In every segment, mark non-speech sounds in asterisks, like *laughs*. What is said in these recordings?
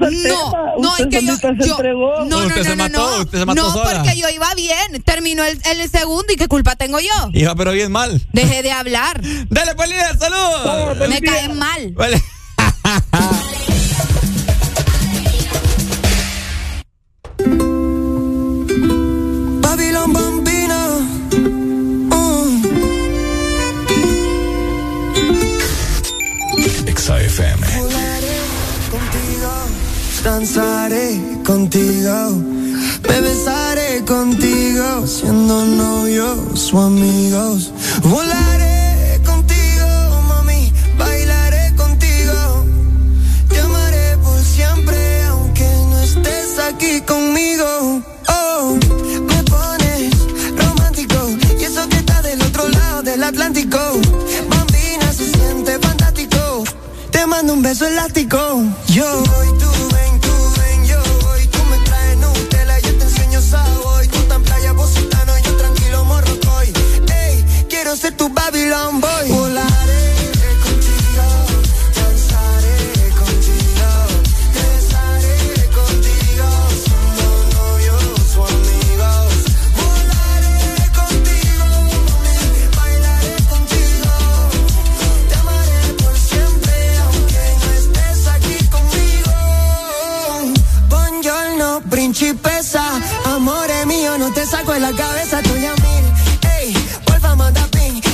No, no, es que yo, yo no, no, no, no, no, usted se mató no, sola. porque yo iba bien, terminó el, el segundo y qué culpa tengo yo. Iba pero bien mal. Deje de hablar. Dale pues líder, saludos. Me caen mal. Vale. *laughs* danzaré contigo, me besaré contigo, siendo novios o amigos. Volaré contigo, mami, bailaré contigo, te amaré por siempre, aunque no estés aquí conmigo. Oh, me pones romántico, y eso que está del otro lado del Atlántico. Bambina se siente fantástico. Te mando un beso elástico. Yo tu Babylon boy.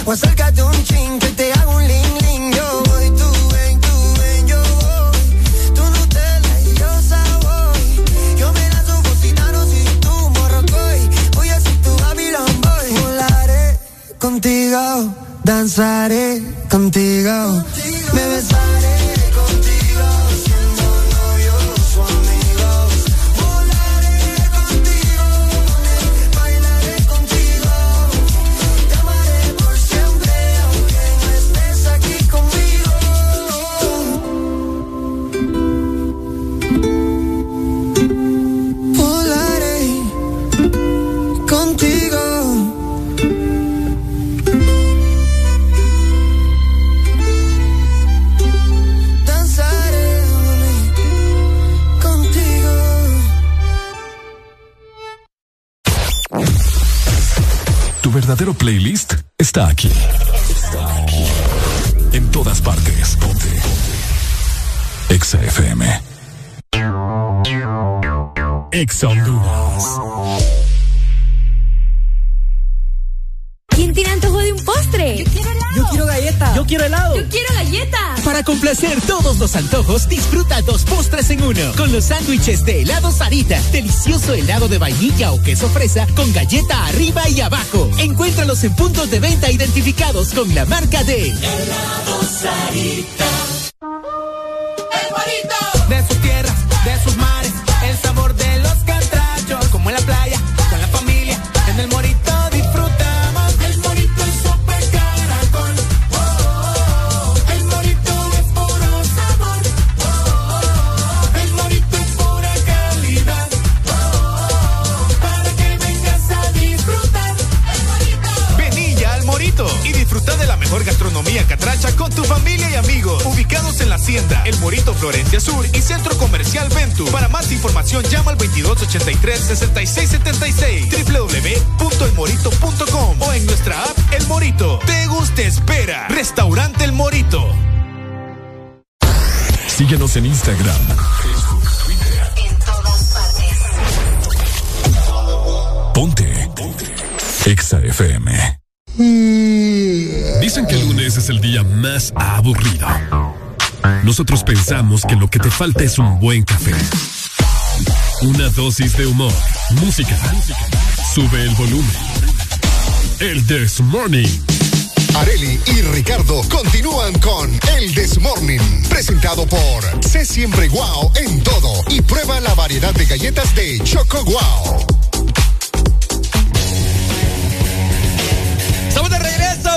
O acércate un chin, que te hago un ling ling. Yo voy, tú ven, tú ven, yo voy. Tú Nutella y yo sabor. Yo me lanzo positano si tú morrocoy. Voy a ser tu Babylon boy. Volaré contigo, danzaré contigo, verdadero playlist está aquí. Está aquí. En todas partes. Ponte. Exa FM. Exa Honduras. ¿Quién tiene antojo de un postre? Yo quiero helado. Yo quiero galleta. Yo quiero helado. Yo quiero galleta. Para complacer todos los antojos, disfruta dos postres en uno. Con los sándwiches de helado Sarita. Delicioso helado de vainilla o queso fresa con galleta arriba y abajo. Encuéntralos en puntos de venta identificados con la marca de Helado Sarita. Disfruta de la mejor gastronomía catracha con tu familia y amigos. Ubicados en la Hacienda, El Morito Florencia Sur y Centro Comercial Ventu. Para más información llama al 2283-6676 www.elmorito.com o en nuestra app El Morito. Te gusta espera. Restaurante El Morito. Síguenos en Instagram. Ponte. Ponte. Exa FM. Dicen que lunes es el día más aburrido. Nosotros pensamos que lo que te falta es un buen café. Una dosis de humor, música. Sube el volumen. El This Morning. Areli y Ricardo continúan con El This Morning, presentado por Sé Siempre Guau en todo y prueba la variedad de galletas de Choco Guau. Estamos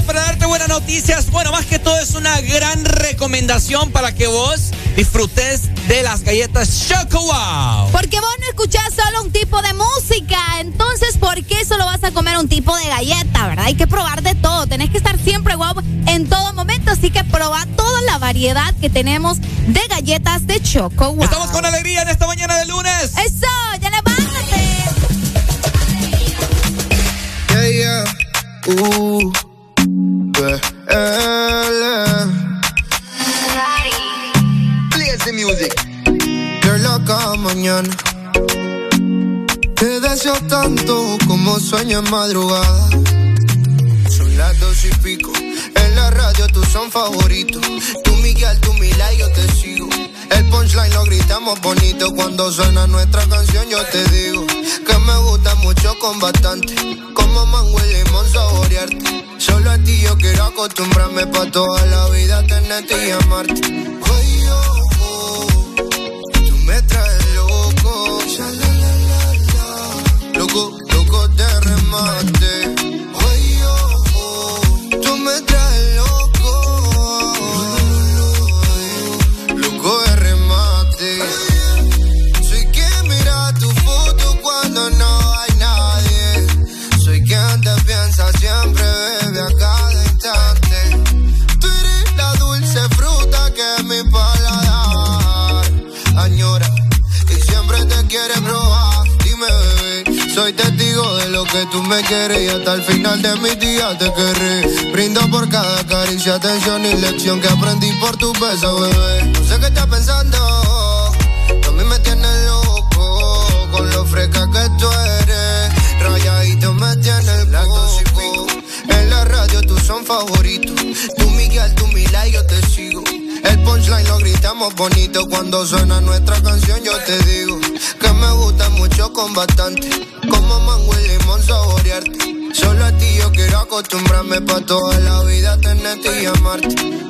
para darte buenas noticias. Bueno, más que todo es una gran recomendación para que vos disfrutes de las galletas Choco Wow. Porque vos no escuchás solo un tipo de música, entonces ¿por qué solo vas a comer un tipo de galleta, verdad? Hay que probar de todo, tenés que estar siempre guapo en todo momento, así que proba toda la variedad variedad que tenemos de galletas de Choco Wow. Estamos con alegría en esta mañana de lunes. ¡Eso! ¡Ya levántate! Yeah, yeah. Uh, the music. Girl, loca mañana. Te deseo tanto como sueño en madrugada. Son las dos y pico. En la radio tú son favoritos. Tú Miguel, tú Mila y yo te sigo. El punchline lo gritamos bonito. Cuando suena nuestra canción yo te digo. Que me gusta mucho con bastante. Como mango y limón saborearte. Solo a ti yo quiero acostumbrarme pa' toda la vida tenerte y amarte. oh, tú me traes loco. Loco, loco de remate. Que tú me quieres y hasta el final de mis días te querré. Brindo por cada caricia, atención y lección que aprendí por tu beso, bebé. No sé qué estás pensando, a mí me tienes loco con lo fresca que tú eres. Rayadito me tiene el coco. En la radio tú son favoritos. Tú Miguel, tú Mila y yo te sigo. El punchline lo gritamos bonito cuando suena nuestra canción. Yo te digo que me gusta mucho con bastante. Como mango Solo a ti yo quiero acostumbrarme pa' toda la vida tenerte y amarte.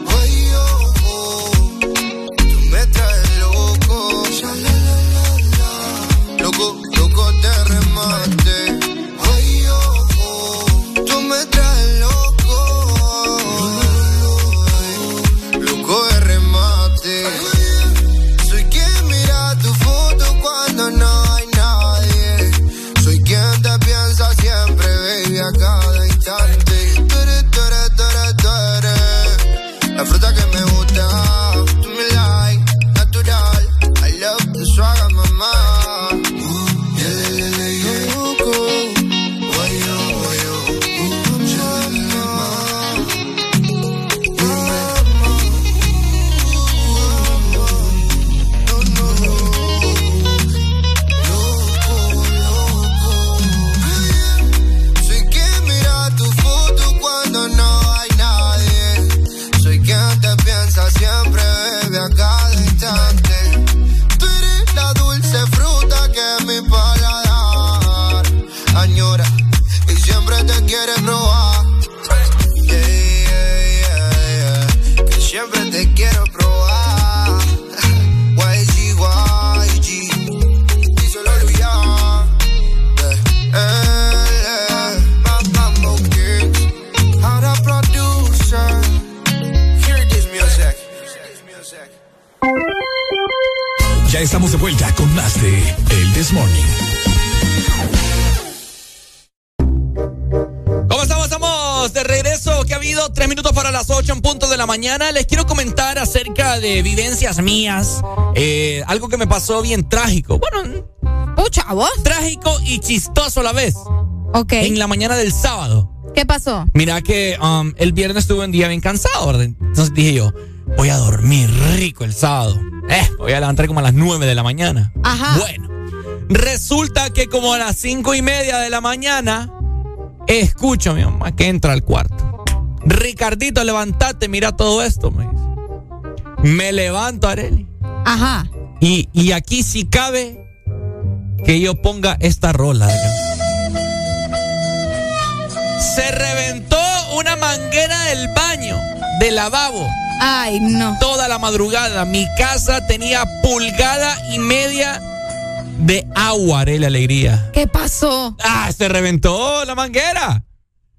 Ya estamos de vuelta con más de El This Morning. ¿Cómo estamos? Estamos de regreso. Que ha habido tres minutos para las ocho en punto de la mañana. Les quiero comentar acerca de vivencias mías. eh, algo que me pasó bien trágico. Bueno, Pucha, ¿vos? trágico y chistoso a la vez. Ok. En la mañana del sábado. ¿Qué pasó? Mira que um, el viernes estuve un día bien cansado, ¿verdad? Entonces dije yo, voy a dormir rico el sábado. Eh, voy a levantar como a las nueve de la mañana. Ajá. Bueno, resulta que como a las cinco y media de la mañana, escucho a mi mamá que entra al cuarto. Ricardito, levántate, mira todo esto, me dice. Me levanto, Areli. Ajá. Y, y aquí sí cabe que yo ponga esta rola. Se reventó una manguera del baño, del lavabo. Ay, no. Toda la madrugada. Mi casa tenía pulgada y media de agua, Arely Alegría. ¿Qué pasó? Ah, se reventó la manguera.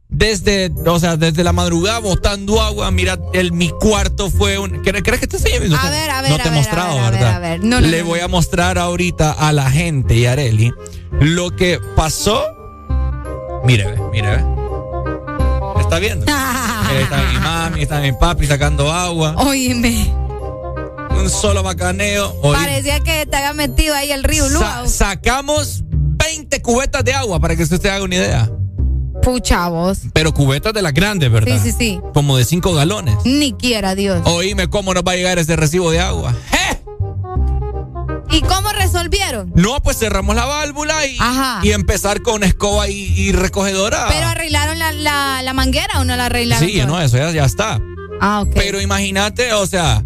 Desde, o sea, desde la madrugada botando agua. Mira, el, mi cuarto fue un. ¿Crees que te estoy viendo? A ver, a ver, No te he mostrado, a ver, ¿verdad? a ver. No, no, Le no, voy a mostrar ahorita a la gente y a Areli lo que pasó. Mire, ve, mire, ve. ¿Está viendo? Ahí *laughs* está mi mami, está mi papi sacando agua. Óyeme. un solo bacaneo. Parecía que te había metido ahí el río sacamos 20 cubetas de agua para que usted haga una idea. Pucha vos. Pero cubetas de las grandes, ¿verdad? Sí, sí, sí. Como de 5 galones. Ni quiera Dios. Oíme cómo nos va a llegar ese recibo de agua. ¿Y cómo resolvieron? No, pues cerramos la válvula y, y empezar con escoba y, recogedora. ¿Pero arreglaron la, manguera o no la arreglaron? Sí, no, eso ya, ya está. Ah, ok. Pero imagínate, o sea,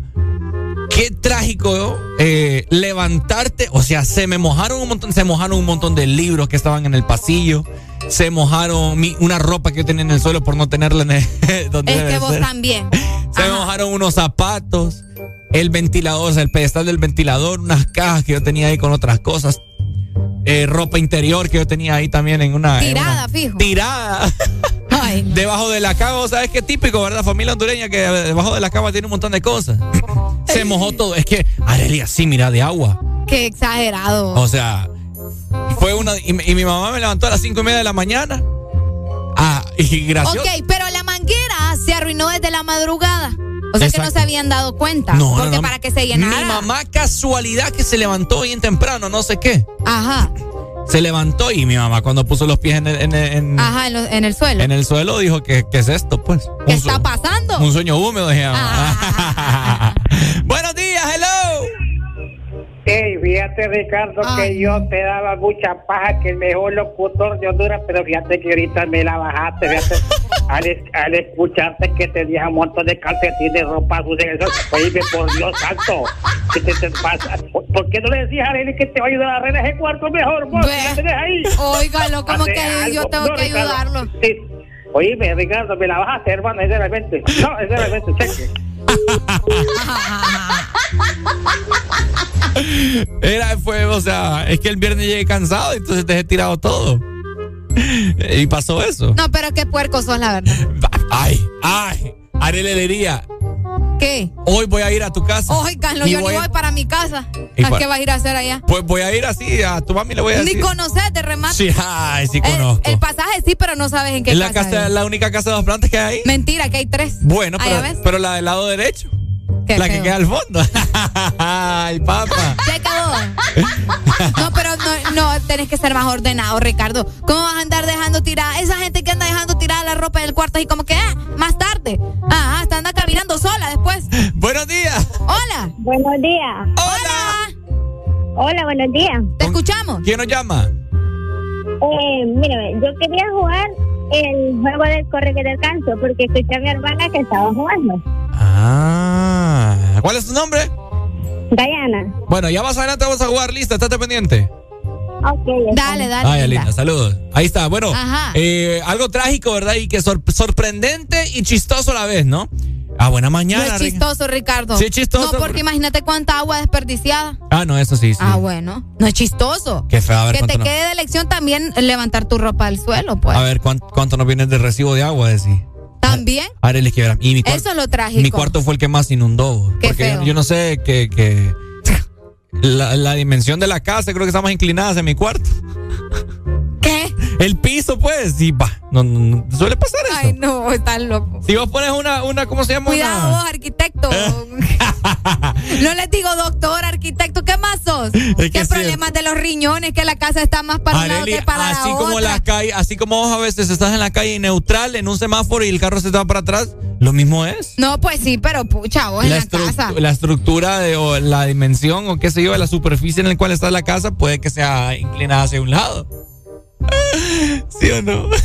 qué trágico eh, levantarte. O sea, se me mojaron un montón, se mojaron un montón de libros que estaban en el pasillo. Se mojaron una ropa que yo tenía en el suelo por no tenerla en el, *laughs* donde Es que vos también. Se mojaron unos zapatos el ventilador, o sea, el pedestal del ventilador, unas cajas que yo tenía ahí con otras cosas. Eh, ropa interior que yo tenía ahí también en una. Tirada, fijo. Tirada. *laughs* Debajo de la cama, ¿sabes qué típico, verdad? Familia hondureña que debajo de la cama tiene un montón de cosas. *laughs* Se mojó todo. Es que, Arelia, sí, mira, de agua. Qué exagerado. O sea, fue una. Y, mi mamá me levantó a las cinco y media de la mañana. Ah, y gracias. Ok, pero la manguera se arruinó desde la madrugada. O sea que no se habían dado cuenta. No, porque para que se llenara. Mi mamá, casualidad que se levantó bien temprano, no sé qué. Ajá. Se levantó y mi mamá cuando puso los pies en el, en, Ajá, en, el suelo. En el suelo dijo que qué es esto, pues. ¿Qué está pasando? Un sueño húmedo, dije. Ah. *laughs* Buenos días, hello. Hey, fíjate Ricardo que yo te daba mucha paja que el mejor locutor de Honduras, pero fíjate que ahorita me la bajaste, fíjate, *laughs* al, escucharte que tenías un montón de calcetines, ropa sucia, eso, oye, por Dios santo, ¿qué te, pasa? ¿Por, qué no le decías a Arely que te va a ayudar a arreglar ese cuarto mejor, vos? ahí? Óigalo, como que yo tengo que ayudarlo. Sí. Oíme, Ricardo, me la bajaste, hermano, sinceramente. No, sinceramente, cheque. *laughs* Era, fue, o sea, es que el viernes llegué cansado, entonces te he tirado todo. *laughs* Y pasó eso. No, pero qué puerco son, la verdad. Ay, ay, haré diría. ¿Qué? Hoy voy a ir a tu casa. Hoy, Carlos, yo voy ni voy para mi casa. ¿A qué vas a ir a hacer allá? Pues voy a ir así, a tu mami le voy a decir. Ni conoces de remate. Sí, ay, sí conozco. El, pasaje sí, pero no sabes en qué ¿Es la casa. la única casa de dos plantas que hay? Mentira, que hay tres. Bueno, pero, pero la del lado derecho la que queda al fondo. *laughs* Ay, papá. Se quedó. No, pero no, no, tenés que ser más ordenado, Ricardo. ¿Cómo vas a andar dejando tirada? Esa gente que anda dejando tirada la ropa del cuarto y como que, ah, más tarde. Ah, hasta anda caminando sola después. Buenos días. Hola. Buenos días. Hola. Hola, buenos días. ¿Te escuchamos? ¿Quién nos llama? Eh, mírame, yo quería jugar el juego del corre que te alcanzo porque escuché a mi hermana que estaba jugando. Ah, ¿cuál es tu nombre? Diana. Bueno, ya más adelante vamos a jugar, lista, estate pendiente. Ok. Dale, dale. Ay, linda, saludos. Ahí está. Bueno, eh, algo trágico, ¿verdad? Y que sorprendente y chistoso a la vez, ¿no? Ah, buena mañana. No es chistoso, Ricardo. Sí, chistoso. No, porque imagínate cuánta agua desperdiciada. Ah, no, eso sí, sí. Ah, bueno. No es chistoso. Qué feo, a ver, Que te quede de elección también levantar tu ropa al suelo, pues. A ver, ¿cuánto, cuánto nos viene de recibo de agua, decir? ¿También? Ahora les y mi Eso es lo trágico. Mi cuarto fue el que más inundó. Qué porque feo. Yo, no sé que, que *laughs* la, la, dimensión de la casa creo que está más inclinada en mi cuarto. El piso, pues, y va. No, no, suele pasar eso. Ay, no, estás loco. Si vos pones una, una ¿cómo se llama? Cuidado, vos, arquitecto. *laughs* no les digo doctor, arquitecto, ¿qué más sos? ¿Qué problemas de los riñones? Que la casa está más para un lado que para así la como otra. la calle, así como vos a veces estás en la calle neutral, en un semáforo y el carro se te va para atrás, lo mismo es. No, pues sí, pero pucha, vos la en la casa. La estructura de, o la dimensión o qué sé yo, de la superficie en la cual está la casa puede que sea inclinada hacia un lado. ¿Sí o no? *laughs*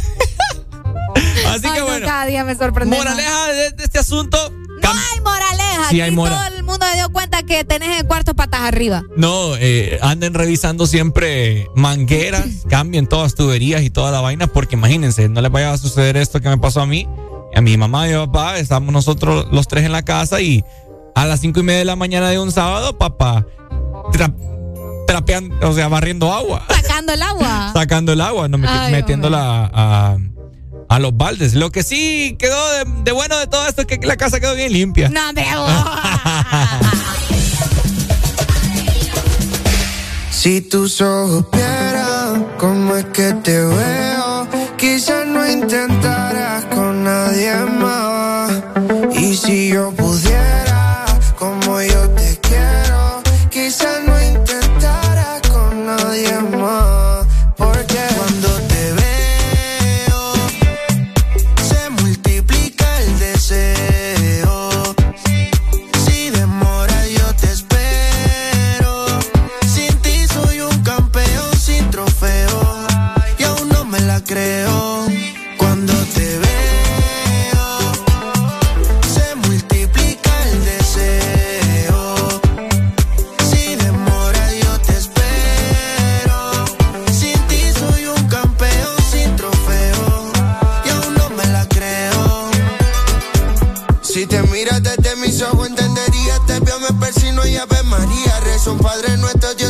Así Ay, que no, bueno. cada día me sorprende. Moraleja de, de este asunto. No hay moraleja. Sí hay todo el mundo se dio cuenta que tenés el cuarto patas arriba. No, eh, anden revisando siempre mangueras, *clears throat* cambien todas tuberías y toda la vaina, porque imagínense, no les vaya a suceder esto que me pasó a mí, a mi mamá y a mi papá, estamos nosotros los tres en la casa y a las cinco y media de la mañana de un sábado, papá, trapeando, o sea, barriendo agua, Sacando el agua. *laughs* sacando el agua, no meti- Ay, metiéndola a, a los baldes. Lo que sí quedó de, de bueno de todo esto es que la casa quedó bien limpia. No, hombre. *laughs* Si tus ojos vieran cómo es que te veo, quizás no intentaras con nadie más. Y si yo pudiera,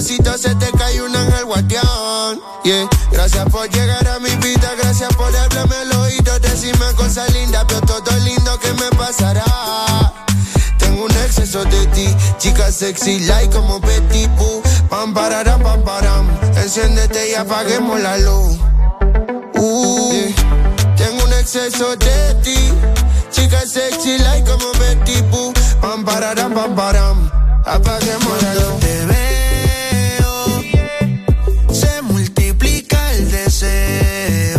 se te cae ángel guardián. Yeah. Gracias por llegar a mi vida, gracias por hablarme al oído, decirme cosas lindas, pero todo lindo que me pasará. Tengo un exceso de ti, chica sexy, like como Betty Boo. Pam, pararam, pam, param. Enciéndete y apaguemos la luz. Uh, Tengo un exceso de ti Chica sexy like como Betty Boo. Pam, pararam, pam, param. Apaguemos la luz. Deseo.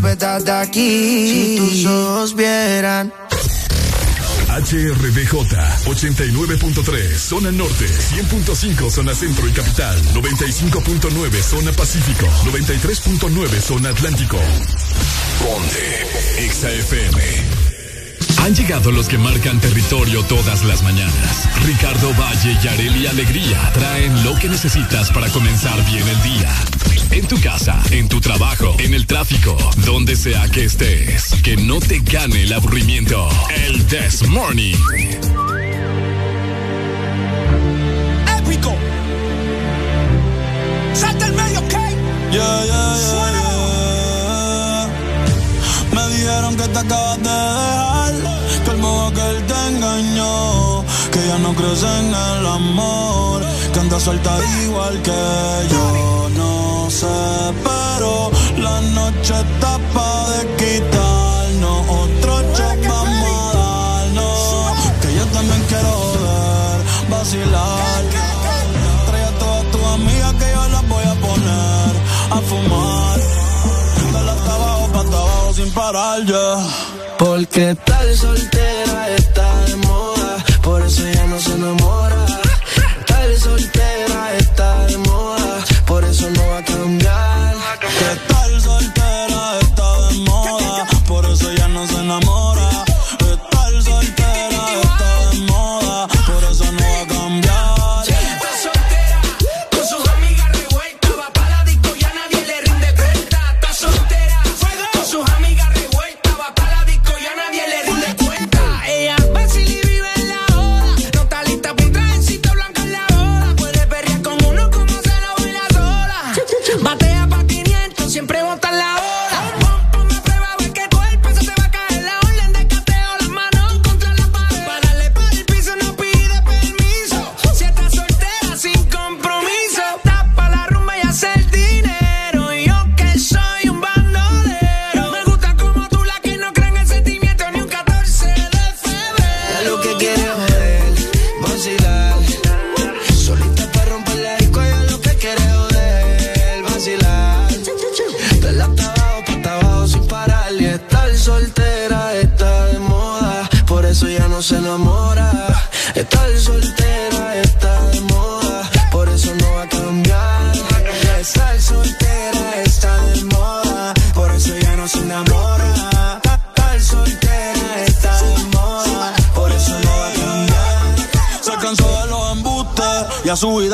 de aquí. Si tus ojos vieran. HRDJ 89.3 Zona Norte 100.5 Zona Centro y Capital 95.9 Zona Pacífico 93.9 Zona Atlántico Ponte XAFM Han llegado los que marcan territorio todas las mañanas. Ricardo Valle y Areli Alegría traen lo que necesitas para comenzar bien el día. En tu casa, en tu trabajo, en el tráfico, donde sea que estés. Que no te gane el aburrimiento. El This Morning. épico. Salta el medio, ¿ok? Yeah, yeah, yeah, yeah. Me dijeron que te acabas de dejar, ya no crees en el amor, que andas suelta igual que yo. No sé, pero la noche está pa' de quitarnos otro shot vamos a darnos, que yo también quiero ver, vacilar. Trae a todas tus amigas que yo las voy a poner a fumar. Dale hasta abajo, pa' hasta sin parar ya. Porque tal soltera está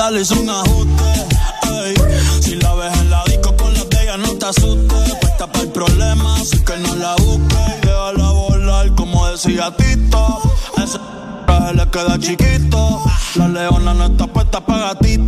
darles un ajuste. Ey. Si la ves en la disco con las de ella, no te asustes. Puesta para el problema, así que no la busques. Déjala volar, como decía Tito. Ese traje *laughs* le queda chiquito. La leona no está puesta para gatito.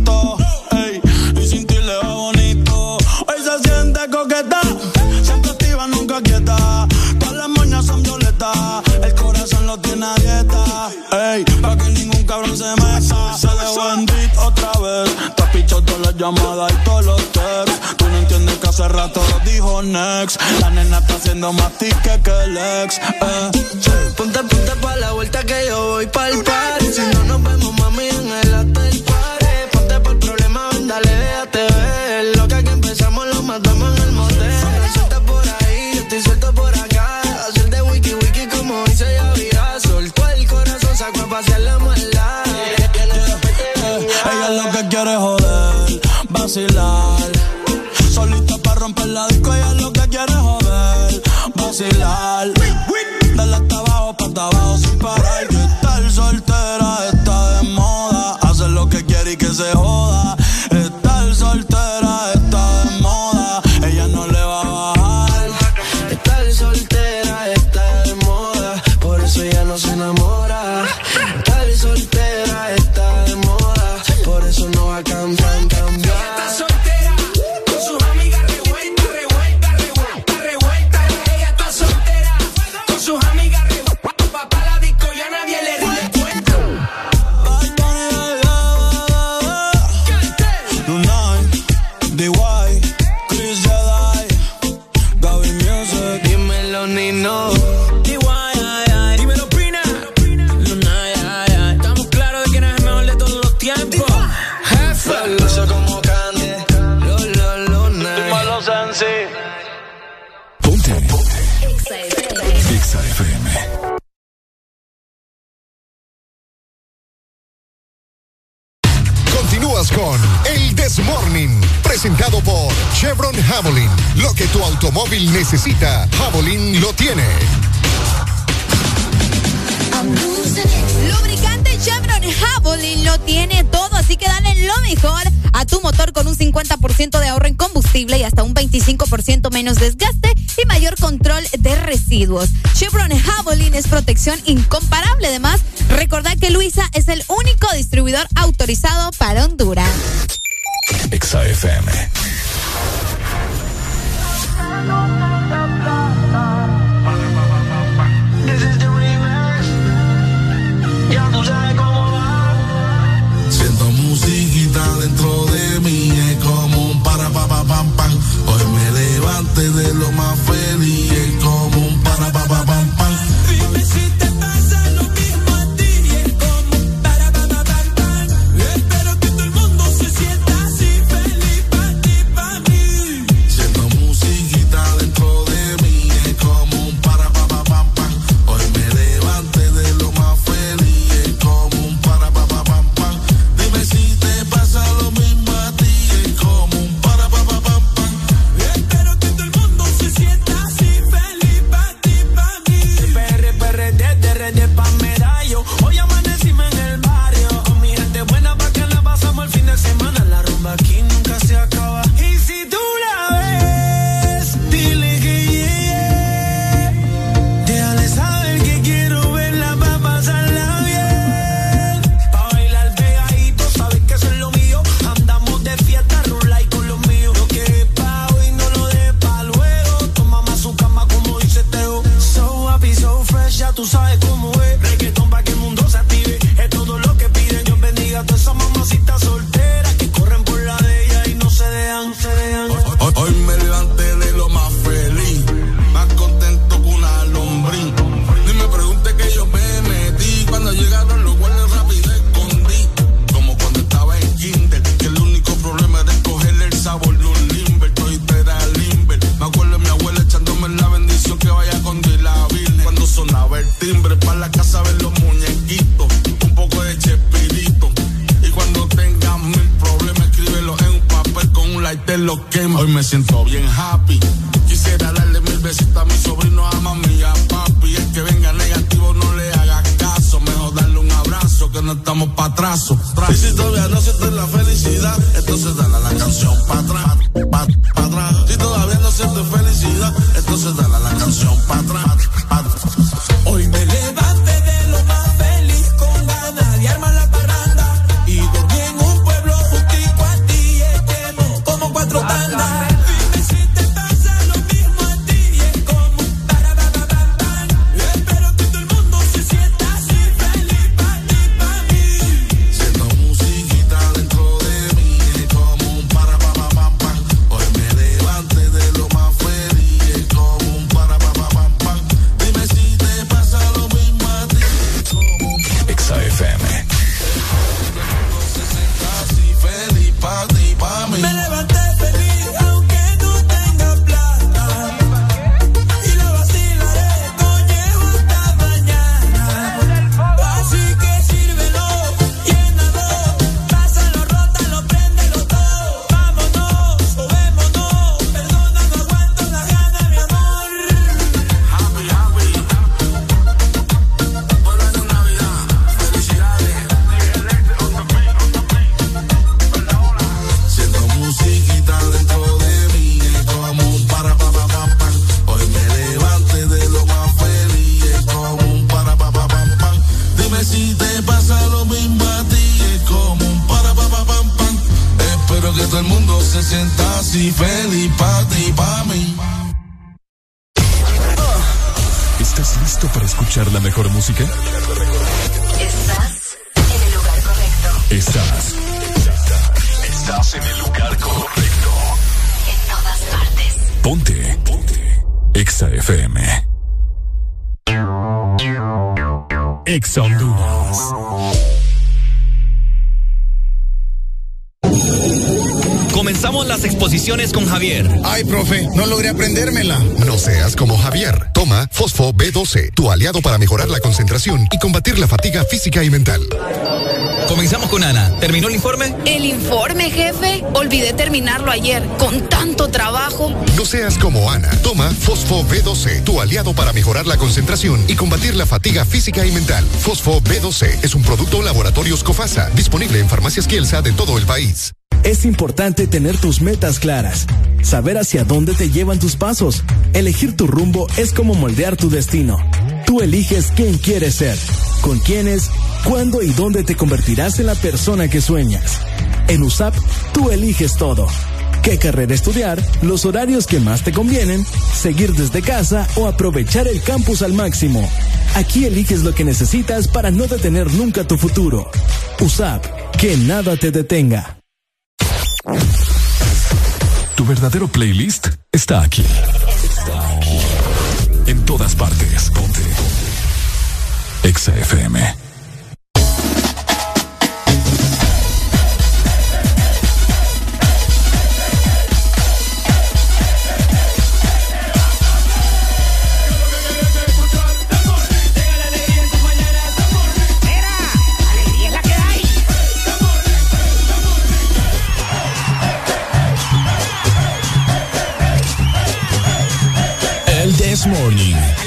La nena está haciendo más tica que el ex. Eh. Ponte, ponte pa' la vuelta que yo voy pa' el party. Si no nos vemos, mami, en el hotel party. Ponte pa' el problema, ven, dale, déjate ver. Lo que aquí empezamos lo matamos en el motel. Suelta por ahí, yo estoy suelto por acá. Hacer de wiki wiki como hice ya vida. Soltó el corazón, sacó a pasear la maldad. Ella, ella, lo que quiere joder, vacilar vacilar. Dale hasta abajo, pa' hasta abajo sin parar. Que estar soltera está de moda. Hacer lo que quiere y que se joda. necesita, Javelin lo tiene. Lubricante Chevron Javelin lo tiene todo, así que dale lo mejor a tu motor con un 50% de ahorro en combustible y hasta un 25% menos desgaste y mayor control de residuos. Chevron Javelin es protección incomparable. Además, recordad que Luisa es el único distribuidor autorizado para Honduras. XFM. Siento musiquita dentro de mí, es como un para pa pa pam pam. Hoy me levante de lo más feliz Hoy me siento bien happy. Aliado para mejorar la concentración y combatir la fatiga física y mental. Comenzamos con Ana. ¿Terminó el informe? El informe, jefe. Olvidé terminarlo ayer. Con tanto trabajo. No seas como Ana. Toma Fosfo B12, tu aliado para mejorar la concentración y combatir la fatiga física y mental. Fosfo B12 es un producto Laboratorios Cofasa, disponible en farmacias Kielsa de todo el país. Es importante tener tus metas claras, saber hacia dónde te llevan tus pasos. Elegir tu rumbo es como moldear tu destino. Tú eliges quién quieres ser, con quiénes, cuándo y dónde te convertirás en la persona que sueñas. En USAP, tú eliges todo. ¿Qué carrera estudiar? Los horarios que más te convienen, seguir desde casa o aprovechar el campus al máximo. Aquí eliges lo que necesitas para no detener nunca tu futuro. USAP, que nada te detenga. Tu verdadero playlist está aquí. Está aquí. En todas partes. Ponte. Exa FM. Morning.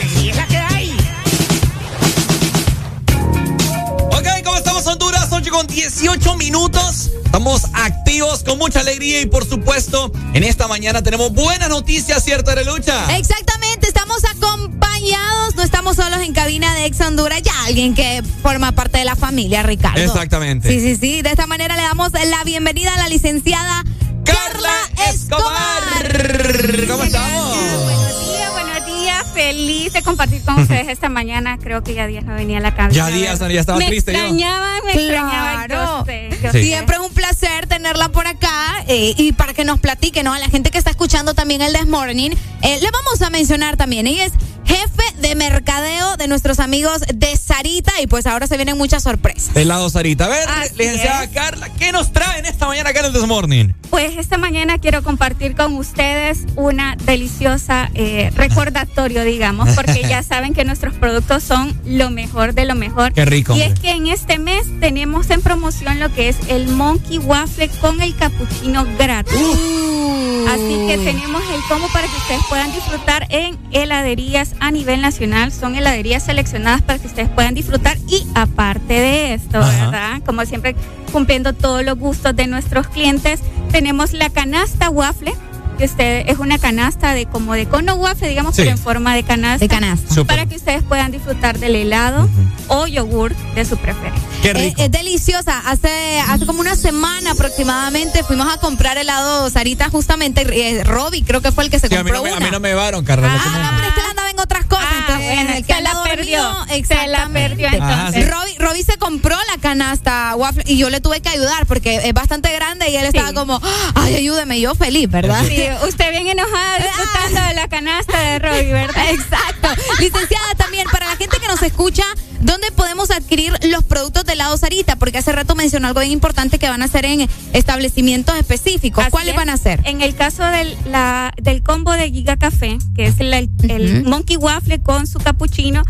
18 minutos. Estamos activos con mucha alegría y por supuesto, en esta mañana tenemos buenas noticias, ¿cierto, Arelucha? Exactamente, estamos acompañados, no estamos solos en cabina de Ex Honduras, ya alguien que forma parte de la familia, Ricardo. Exactamente. Sí, sí, sí. De esta manera le damos la bienvenida a la licenciada Carla Escobar. ¿Cómo estamos? Feliz de compartir con *laughs* ustedes esta mañana. Creo que ya días no venía a la cabina. Ya días, ya estaba me triste yo. extrañaban, me extrañaban. Yo sé, yo sé. Siempre es un placer tenerla por acá eh, y para que nos platique, ¿no? A la gente que está escuchando también el This Morning, eh, le vamos a mencionar también. Ella es jefe de mercadeo de nuestros amigos de Sarita y pues ahora se vienen muchas sorpresas. Del lado Sarita. A ver, Así licenciada es. Carla, ¿qué nos traen esta mañana acá en el This Morning? Pues esta mañana quiero compartir con ustedes una deliciosa eh, recordatorio, digamos, porque ya *laughs* saben que nuestros productos son lo mejor de lo mejor. Qué rico, Y es que en este mes tenemos en promoción lo que es el Monkey Waffle con el cappuccino gratis. Así que tenemos el combo para que ustedes puedan disfrutar en heladerías a nivel nacional. Son heladerías seleccionadas para que ustedes puedan disfrutar y aparte de esto, Ajá. ¿verdad? Como siempre, cumpliendo todos los gustos de nuestros clientes, tenemos la canasta waffle. Que usted es una canasta de como de cono waffle, digamos, Sí. pero en forma de canasta. De canasta. Súper. Para que ustedes puedan disfrutar del helado o yogur de su preferencia. Es, es deliciosa. Hace, hace como una semana aproximadamente fuimos a comprar helado Sarita justamente. Eh, Robbie creo que fue el que se Sí, a mí compró no me, a una. mí no me llevaron, Carla. Ah, no, pero es que él andaba en otras cosas. entonces, bueno, el se que la andaba perdió. Se la perdió, entonces. Robbie, Robbie se compró la canasta waffle y yo le tuve que ayudar porque es bastante grande y él estaba como, ay, ayúdeme, yo feliz, ¿verdad? Sí, usted bien enojada disfrutando de la canasta de Robbie, ¿verdad? *laughs* Exacto. Licenciada, también para la gente que nos escucha, ¿dónde podemos adquirir los productos de helado Sarita? Porque hace rato mencionó algo bien importante que van a ser en establecimientos específicos. Así ¿Cuáles es. van a ser? En el caso del, la, del combo de Giga Café, que es el, el Monkey Waffle con su cappuccino,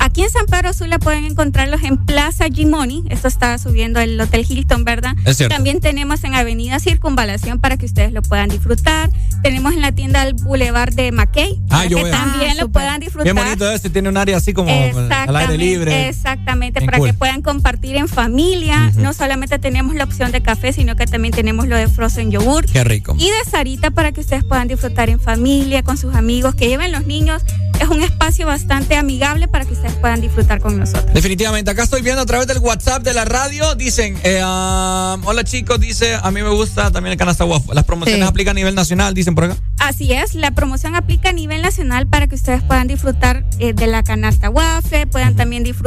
aquí en San Pedro Sula pueden encontrarlos en Plaza Gimoni. Esto está subiendo el Hotel Hilton, ¿verdad? Es cierto. También tenemos en Avenida Circunvalación para que ustedes lo puedan disfrutar. Tenemos en la tienda del Boulevard de Mackay. Ah, para yo que voy a- también Ah, lo puedan disfrutar. Bien bonito este, tiene un área así como al aire libre. Exactamente, Bien para cool. que puedan compartir en familia. No solamente tenemos la opción de café, sino que también tenemos lo de frozen yogurt. Qué rico. Y de Sarita para que ustedes puedan disfrutar en familia, con sus amigos, que lleven los niños. Es un espacio bastante amigable para que ustedes puedan disfrutar con nosotros. Definitivamente, acá estoy viendo a través del WhatsApp de la radio, dicen, eh, hola chicos, dice, a mí me gusta también el canasta waffle. Las promociones Sí. aplican a nivel nacional, dicen por acá. Así es, la promoción aplica a nivel nacional para que ustedes puedan disfrutar eh, de la canasta waffle, puedan también disfrutar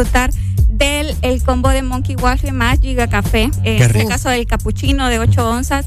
del el combo de Monkey Waffle más Giga Café, en este caso del cappuccino de 8 onzas.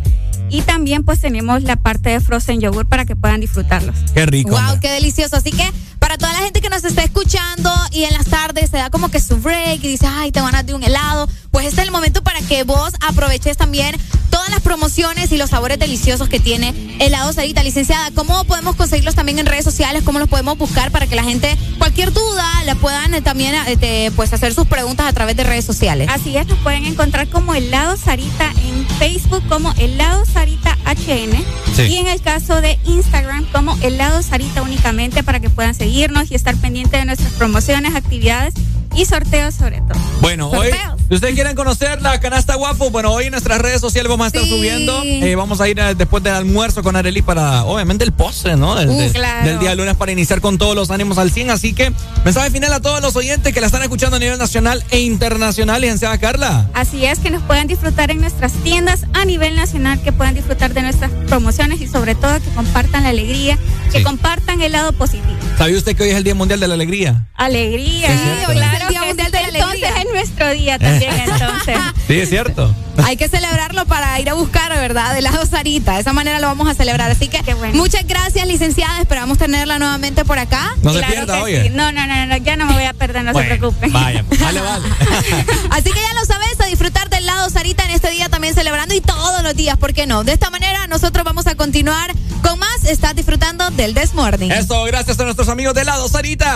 Y también pues tenemos la parte de frozen yogurt para que puedan disfrutarlos. Qué rico. Wow, qué delicioso. Así que para toda la gente que nos está escuchando y en las tardes se da como que su break y dice, ay, te van a dar un helado, pues este es el momento para que vos aproveches también todas las promociones y los sabores deliciosos que tiene helado Sarita. Licenciada, ¿cómo podemos conseguirlos también en redes sociales? ¿Cómo los podemos buscar para que la gente, cualquier duda, la puedan eh, también eh, te- pues hacer sus preguntas a través de redes sociales? Así es, nos pueden encontrar como helado Sarita en Facebook como helado Sarita HN Sí. y en el caso de Instagram como helado Sarita únicamente para que puedan seguirnos y estar pendientes de nuestras promociones, actividades y sorteos sobre todo. Bueno, hoy, si ustedes quieren conocer la canasta waffle, bueno, hoy en nuestras redes sociales vamos a estar Sí. subiendo. eh, vamos a ir eh, después del almuerzo con Areli para, obviamente, el postre, ¿no? Del, Uh, de- claro. del día lunes para iniciar con todos los ánimos al 100. Así que, mensaje final a todos los oyentes que la están escuchando a nivel nacional e internacional, licenciada Carla. Así es, que nos puedan disfrutar en nuestras tiendas a nivel nacional, que puedan disfrutar de nuestras promociones y sobre todo que compartan la alegría, que Sí. compartan el lado positivo. ¿Sabía usted que hoy es el Día Mundial de la Alegría? Alegría, Sí, hoy es el Día Mundial de la Alegría. Nuestro día también, *laughs* entonces. Sí, es cierto. Hay que celebrarlo para ir a buscar, ¿verdad? De helado Sarita. De esa manera lo vamos a celebrar. Así que muchas gracias, licenciada. Esperamos tenerla nuevamente por acá. No se Claro pierda, que oye. sí. No, no, no, no, ya no me voy a perder, no Bueno, se preocupen. Vaya, vale, vale. *laughs* Así que ya lo sabes, a disfrutar del lado Sarita en este día también celebrando y todos los días, ¿por qué no? De esta manera nosotros vamos a continuar con más. Estás disfrutando del This Morning. Eso, gracias a nuestros amigos de lado, Sarita.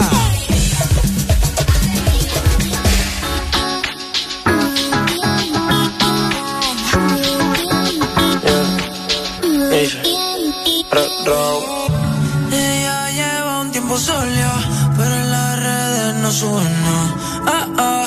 Ella lleva un tiempo sola, pero en las redes no sube nada. Ah, ah,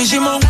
hicimos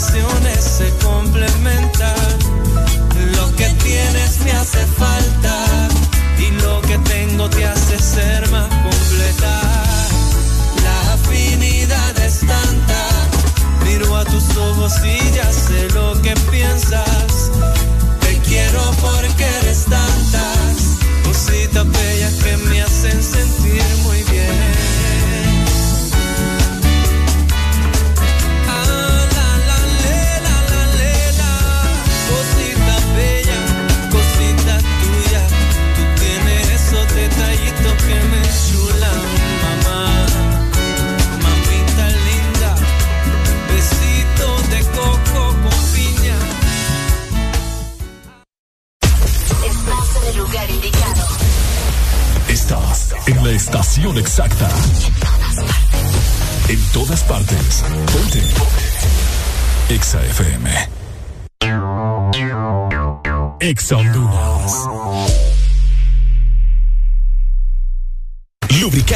Vibraciones se complementan. Lo que tienes me hace falta exacta. En todas partes. Ponte. Exa FM. Exa Honduras.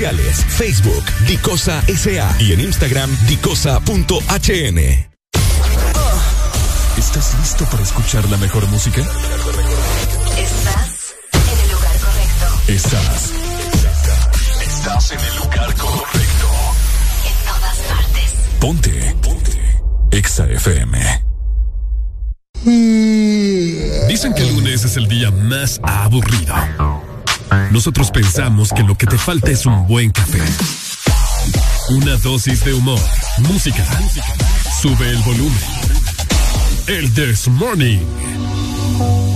Facebook, Dicosa SA y en Instagram, dicosa.hn. ¿Estás listo para escuchar la mejor música? Estás en el lugar correcto. Estás. Estás en el lugar correcto. En todas partes. Ponte. Ponte. Exa FM. Dicen que el lunes es el día más aburrido. Nosotros pensamos que lo que te falta es un buen café. Una dosis de humor, música. Sube el volumen. El This Morning.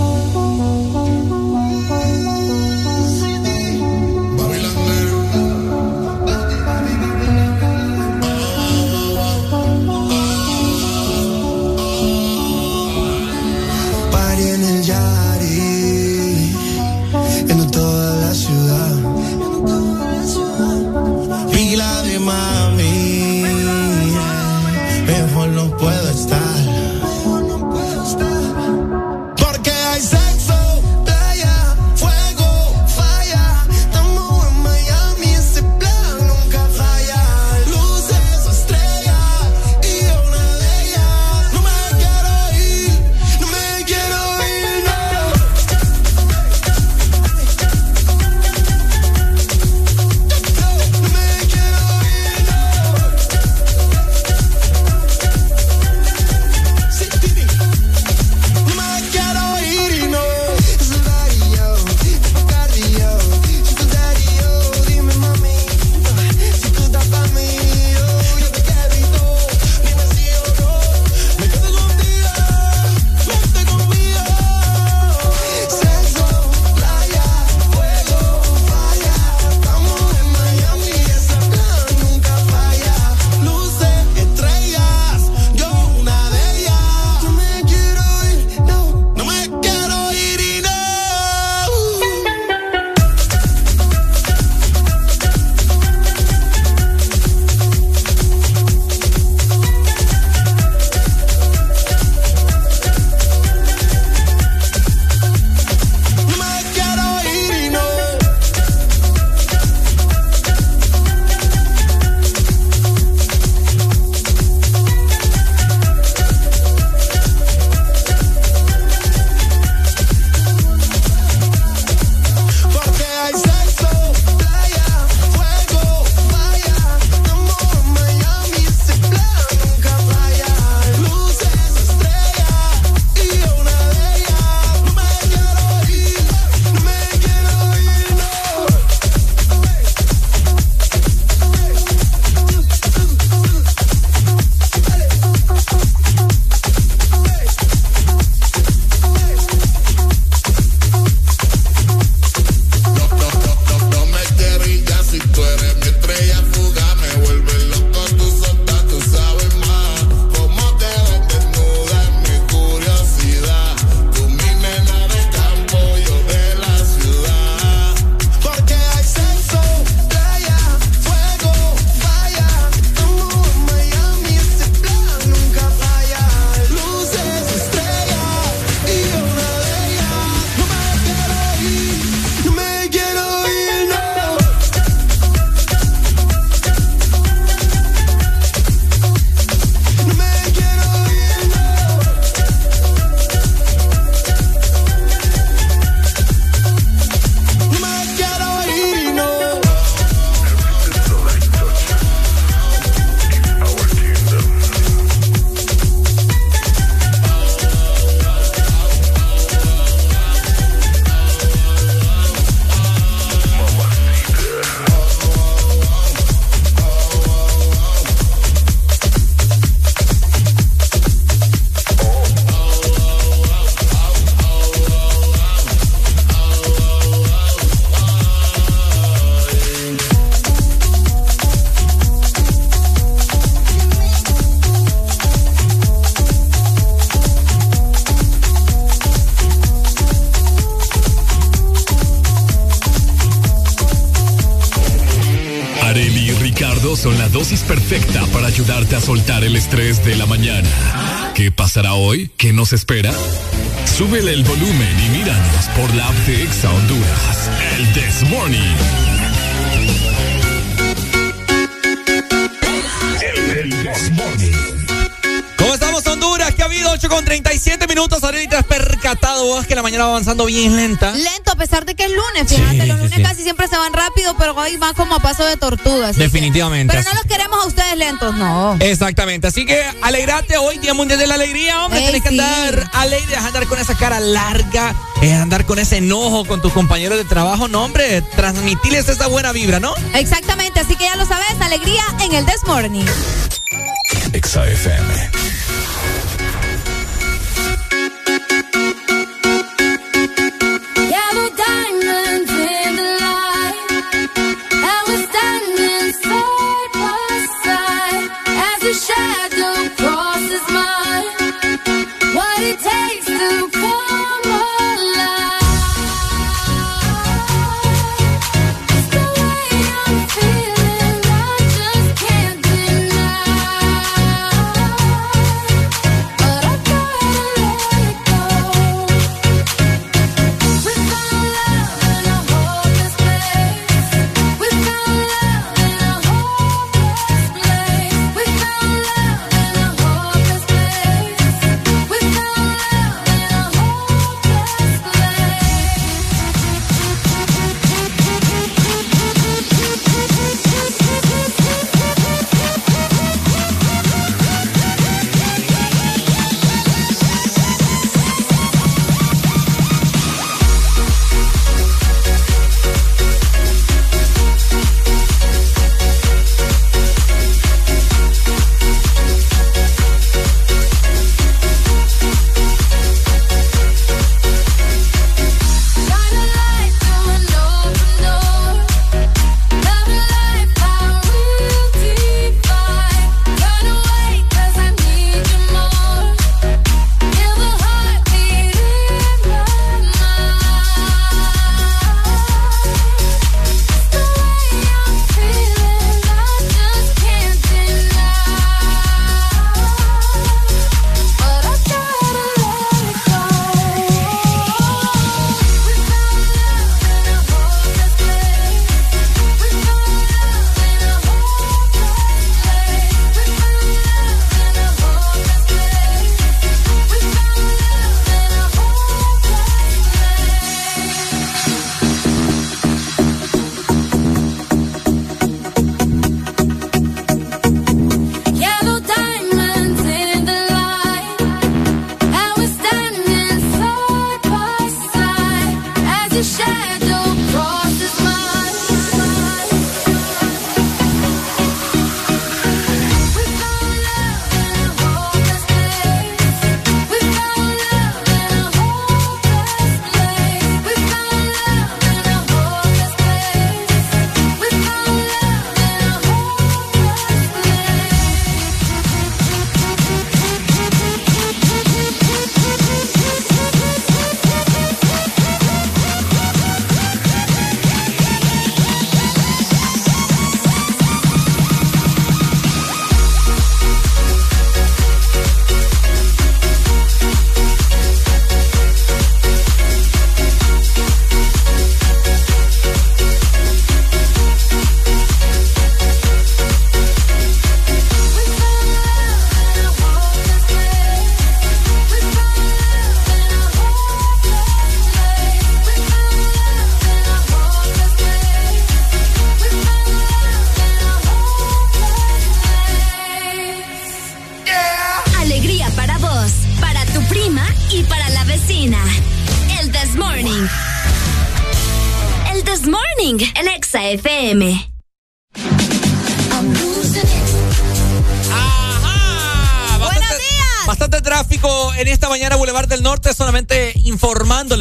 Nos espera? Súbele el volumen y míranos por la app de Exa Honduras. El This Morning. El, This Morning. ¿Cómo estamos, Honduras? ¿Qué ha habido? 8 con 37 minutos. Ahorita has percatado vos que la mañana va avanzando bien lenta. Lento, a pesar de que es lunes. Fíjate, los lunes casi siempre se van rápido, pero hoy va como a paso de tortuga. Definitivamente. Pero no los queremos a ustedes lentos, no. Exactamente. Así que alegrate hoy, Día Mundial de la Alegría, hombre. Tienes que andar alegre, andar con esa cara larga, es andar con ese enojo con tus compañeros de trabajo. No, hombre, transmitirles esa buena vibra, ¿no? Exactamente. Así que ya lo sabes, alegría en el This Morning. XAFM.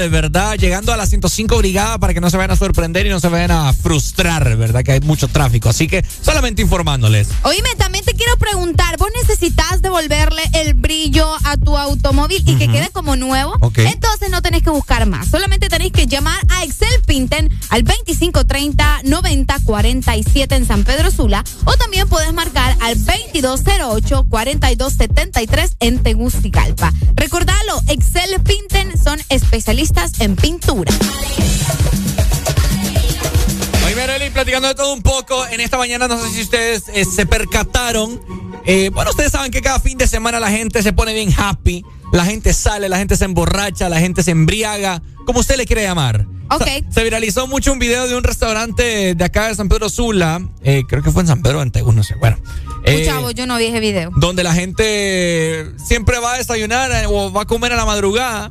Informándoles, ¿verdad? Llegando a la 105 Brigada para que no se vayan a sorprender y no se vayan a frustrar, ¿verdad? Que hay mucho tráfico. Así que solamente informándoles. Oíme, también te quiero preguntar, ¿vos necesitas devolverle el brillo a tu automóvil y que quede como nuevo? Entonces no tenés que buscar más. Solamente tenéis que llamar a Excel Pinten al 2530-9047 en San Pedro Sula o también puedes marcar al 2208-4273 en Tegucigalpa. Recordalo, Excel Pinten son especialistas en pintura. Oye, Arely, platicando de todo un poco, en esta mañana no sé si ustedes eh, se percataron. Eh, bueno, ustedes saben que cada fin de semana la gente se pone bien happy, la gente sale, la gente se emborracha, la gente se embriaga, como usted le quiere llamar. Ok. Se, viralizó mucho un video de un restaurante de acá de San Pedro Sula, eh, creo que fue en San Pedro Antiguo, no sé, bueno. eh, Chavo, yo no vi ese video. donde la gente siempre va a desayunar eh, o va a comer a la madrugada.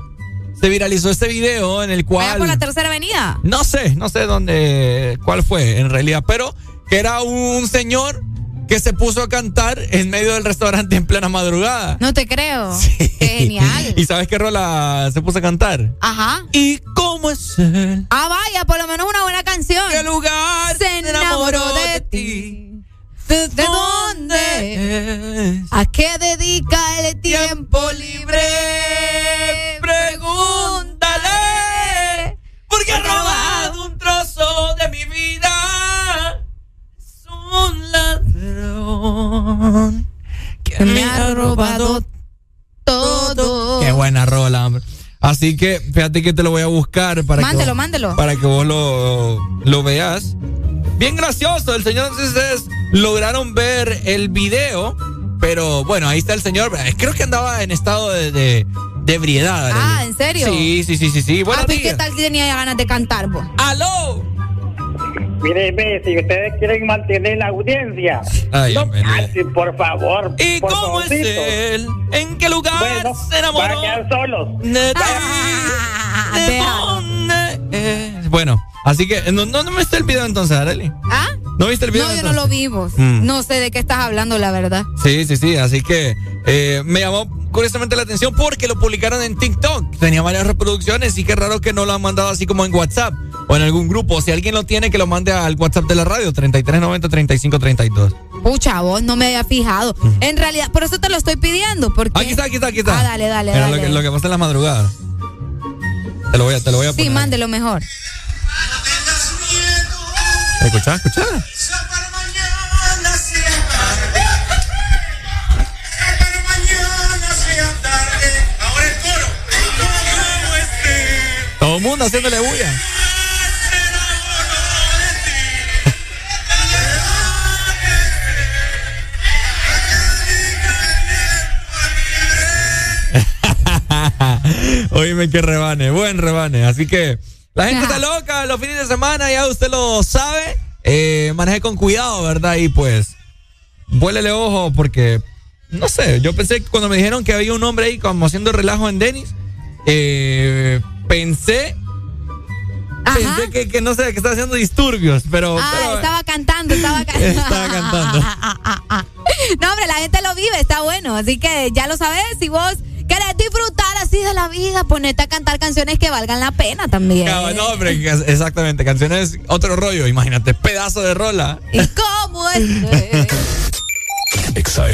Se viralizó este video en el cual... Vaya por la tercera avenida. No sé, no sé dónde, cuál fue en realidad, pero que era un señor que se puso a cantar en medio del restaurante en plena madrugada. No te creo. Qué genial. *laughs* ¿Y sabes qué rola se puso a cantar? Ajá. ¿Y cómo es él? Ah, vaya, por lo menos una buena canción. ¿Qué lugar se enamoró de ti? ¿De dónde? ¿A qué dedica el tiempo libre? Pregúntale, porque ha robado un ladrón que me ha robado todo. Qué buena rola, hombre. Así que fíjate que te lo voy a buscar para Mándelo, que mándelo. para que vos lo, lo veas. Bien gracioso, el señor entonces lograron ver el video, pero bueno, ahí está el señor. Creo que andaba en estado de, de, de ebriedad. Ah. ¿en serio? Sí, sí, sí, sí, sí. Buenos Ah, pues, ¿qué tal si tenía ganas de cantar, vos? ¡Aló! Mire, ve, si ustedes quieren mantener la audiencia, Ay, no canten, por favor. ¿Y por cómo es él? ¿En qué lugar Bueno, se enamoró? van a quedar solos. Ah, ¿de dónde es? Bueno, así que no, no, no me está el video entonces, Arely. ¿Ah? ¿No viste el video? No, yo no lo vi, vos. Mm. No sé de qué estás hablando, la verdad. Sí, sí, sí. Así que eh, me llamó curiosamente la atención porque lo publicaron en TikTok. Tenía varias reproducciones y qué raro que no lo han mandado así como en WhatsApp o en algún grupo. Si alguien lo tiene, que lo mande al WhatsApp de la radio, 3390-3532. Pucha, vos no me había fijado. En realidad, por eso te lo estoy pidiendo. Porque... Aquí está, aquí está, aquí está. Ah, dale, dale, Mira, dale. Lo que, lo que pasa en la madrugada. Te lo voy a, te lo voy a Sí, poner. mándelo mejor. Escucha, escucha. Todo el mundo haciéndole bulla. *laughs* Oíme qué rebane, buen rebane. Así que la gente está loca los fines de semana, ya usted lo sabe. Eh, maneje con cuidado, ¿verdad? Y pues, vuélele ojo porque, no sé, yo pensé que cuando me dijeron que había un hombre ahí como haciendo relajo en Denis, eh, pensé, pensé que, que no sé, que estaba haciendo disturbios, pero... Ah, pero- estaba cantando, estaba *laughs* cantando. Estaba cantando. *laughs* no, hombre, la gente lo vive, está bueno. Así que ya lo sabes, si vos querés disfrutar así de la vida, ponete a cantar canciones que valgan la pena también. No, hombre, exactamente, canciones, otro rollo, imagínate, pedazo de rola. ¿Y cómo es? *laughs* Exa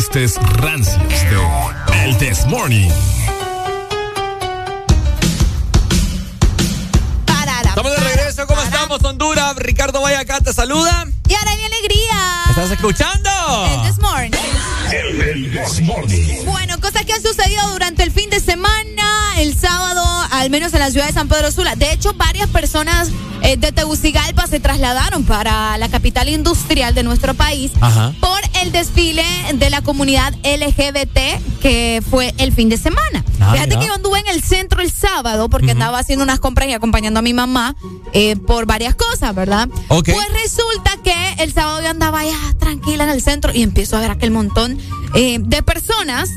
chistes rancios de El This Morning. Estamos de regreso, ¿cómo estamos, Honduras? Ricardo Vallacá te saluda. Y ahora mi alegría. ¿Estás escuchando? El This Morning. El This Morning. Bueno, cosas que han sucedido durante el fin de semana, el sábado, al menos en la ciudad de San Pedro Sula. De hecho, varias personas eh, de Tegucigalpa se trasladaron para la capital industrial de nuestro país Ajá. por el desfile de la comunidad LGBT que fue el fin de semana. Ah, Fíjate mira. que yo anduve en el centro el sábado porque andaba haciendo unas compras y acompañando a mi mamá eh, por varias cosas, ¿verdad? Ok. Pues resulta que el sábado yo andaba ya tranquila en el centro y empiezo a ver aquel montón eh, de personas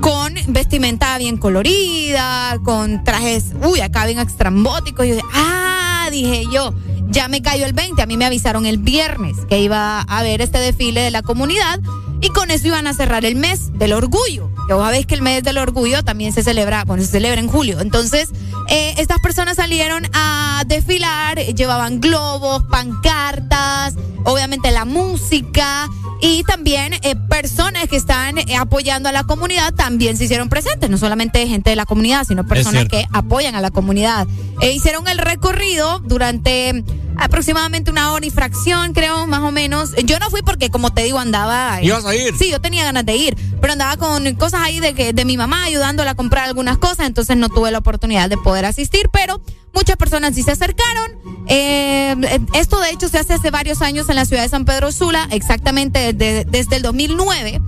con vestimenta bien colorida, con trajes, uy, acá bien extrambóticos. Y yo dije, ah, dije yo, ya me cayó el 20. A mí me avisaron el viernes que iba a haber este desfile de la comunidad y con eso iban a cerrar el mes del orgullo. Que vos sabés que el mes del orgullo también se celebra, bueno, se celebra en julio. Entonces, eh, estas personas salieron a desfilar, llevaban globos, pancartas, obviamente la música y también eh, personas que están eh, apoyando a la comunidad también se hicieron presentes, no solamente gente de la comunidad, sino personas que apoyan a la comunidad. E hicieron el recorrido durante aproximadamente una hora y fracción, creo, más o menos. Yo no fui porque, como te digo, andaba... eh, ¿Ibas a ir? Sí, yo tenía ganas de ir, pero andaba con cosas ahí de, que, de mi mamá ayudándola a comprar algunas cosas, entonces no tuve la oportunidad de poder asistir, pero muchas personas sí se acercaron. Eh, esto de hecho se hace hace varios años en la ciudad de San Pedro Sula, exactamente desde, desde el 2009.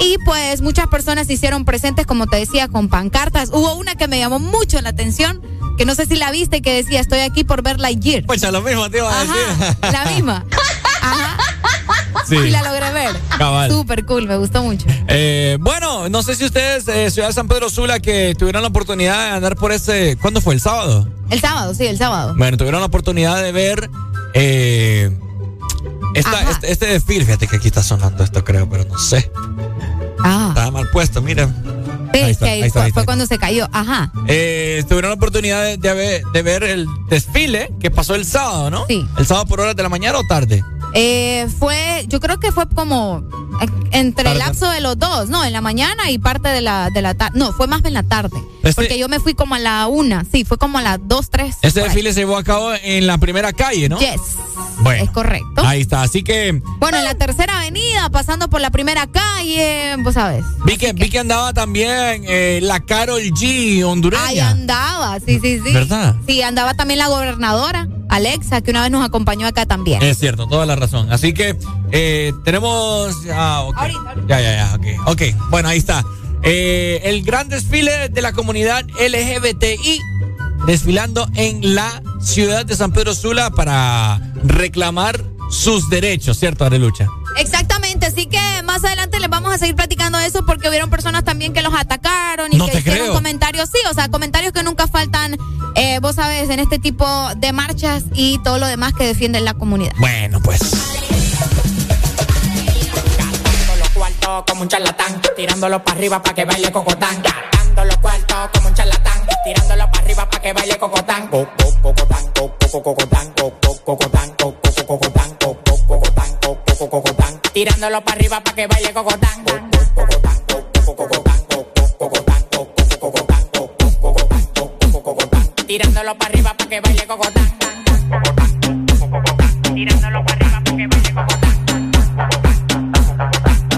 Y pues muchas personas se hicieron presentes, como te decía, con pancartas. Hubo una que me llamó mucho la atención, que no sé si la viste, que decía, estoy aquí por ver Lightyear. Pues lo mismo te iba a decir. La misma. *laughs* Ajá. Sí. Y la logré ver. Cabal. Súper cool, me gustó mucho. Eh, bueno, no sé si ustedes, eh, Ciudad de San Pedro Sula, que tuvieron la oportunidad de andar por ese. ¿Cuándo fue? ¿El sábado? El sábado, sí, el sábado. Bueno, tuvieron la oportunidad de ver. eh, esta- este, este desfile. Fíjate que aquí está sonando esto, creo, pero no sé. Ah. Estaba mal puesto, mira. Sí, Ahí está, que ahí ahí está, fue, ahí está. fue cuando se cayó. Ajá. Eh, tuvieron la oportunidad de, de ver, de ver el desfile que pasó el sábado, ¿no? Sí. ¿El sábado por horas de la mañana o tarde? Eh, fue, yo creo que fue como eh, entre el lapso de los dos, ¿no? En la mañana y parte de la, de la tarde. No, fue más en la tarde. Este- Porque yo me fui como a la una, sí, fue como a las dos, tres. Este ahí. desfile se llevó a cabo en la primera calle, ¿no? Yes, Bueno. es correcto. Ahí está, así que Bueno, en la tercera avenida, pasando por la primera calle, vos sabes. vi que, vi que andaba también eh, la Carol G hondureña. Ahí andaba, sí, sí, sí. ¿Verdad? Sí, andaba también la gobernadora, Alexa, que una vez nos acompañó acá también. Es cierto, toda la razón. Así que eh, tenemos. Ah, ok. Ya, ya, ya, ok. Ok, bueno, ahí está. Eh, el gran desfile de la comunidad LGBTI desfilando en la ciudad de San Pedro Sula para reclamar sus derechos, ¿cierto, Arelucha? Exactamente, así que más adelante les vamos a seguir platicando eso porque hubieron personas también que los atacaron y No que hicieron creo. comentarios, sí, o sea, comentarios que nunca faltan, eh, vos sabes, en este tipo de marchas y todo lo demás que defienden la comunidad. Bueno, pues. los cuartos como un charlatán, tirándolo para arriba para que baile cocotán. Gastando los cuartos como un charlatán, tirándolo para arriba para que baile cocotán. Co- co- Cocotán, co- co- cocotán, co- co- cocotán, co- co- cocotán, co- co- cocotán, co- co- cocotán. Tirándolo para arriba para que baile cocotán. Co- co- cocotán, co- co- cocotán, co- co- cocotán, co- co- cocotán, co- co- cocotán, co- co- cocotán. Tirándolo para arriba para que baile cocotán. Tirándolo para arriba para que baile cocotán.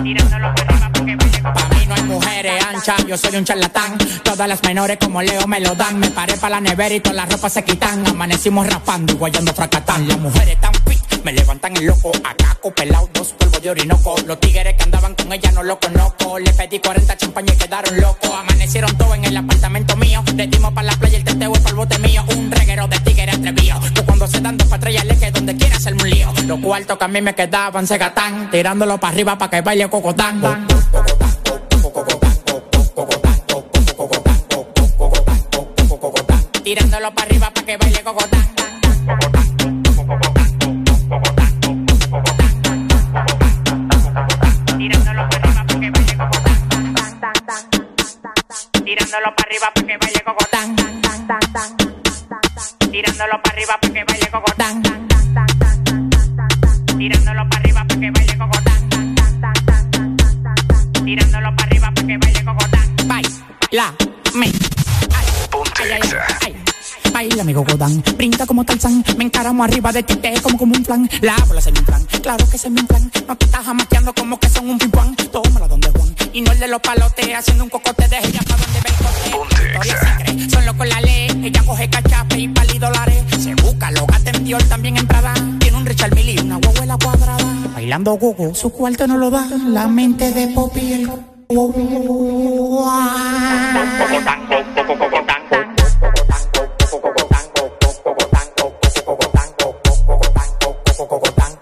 Tirándolo para arriba para que baile cocotán. No hay mujeres anchas, yo soy un charlatán. Todas las menores como Leo me lo dan. Me paré para la nevera y todas las ropas se quitan. Amanecimos rapando y guayando fracatán. Las mujeres fit, me levantan el loco. Acá pelado, dos polvos de orinoco. Los tigres que andaban con ella no lo conozco. Le pedí 40 champañas y quedaron locos. Amanecieron todos en el apartamento mío. Le dimos para la playa el teteo y el bote mío. Un reguero de tigres atrevido. Que cuando se dan dos patrullas le que donde quiera hacerme un lío. Los cuartos que a mí me quedaban se gatán. Tirándolo para arriba para que baile cocotán. Tirándolo para arriba para que baile cocotán. Tirándolo para arriba para que baile cocotán. Tirándolo para arriba para que baile cocotán. Tirándolo para arriba para que baile cocotán. Tirándolo para arriba para que baile cocotán. Baila, me. Ay, mi gogodán, brinda como Tarzán, me encaramo arriba de ti, te como como un plan, la bola se me inflan, claro que se me inflan, no te estás jamaqueando como que son un pimpán, tómala donde Juan, y no el de los palotes, haciendo un cocote de ella pa' donde ve el cote, son locos la ley, ella coge cachape y pali dólares, se busca, lo gata en Dior, también en Prada, tiene un Richard Mille y una huevuela cuadrada, bailando gogo, su cuarto no lo da, la mente de Poppy el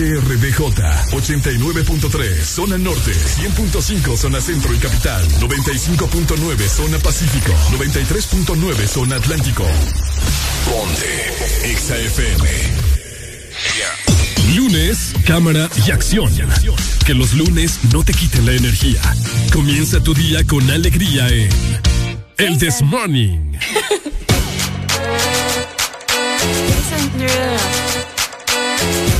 HRDJ 89.3 zona norte, 100.5 zona centro y capital, 95.9 zona pacífico, 93.9 zona atlántico. Ponte XAFM. Lunes, cámara y acción. Que los lunes no te quiten la energía. Comienza tu día con alegría en El This Morning. *laughs*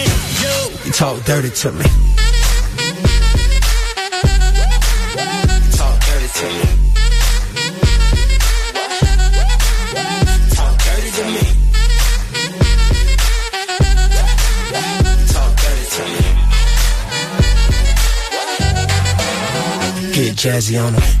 talk dirty to me. Talk dirty to me. Talk dirty to me. Talk dirty to me. Get jazzy on them.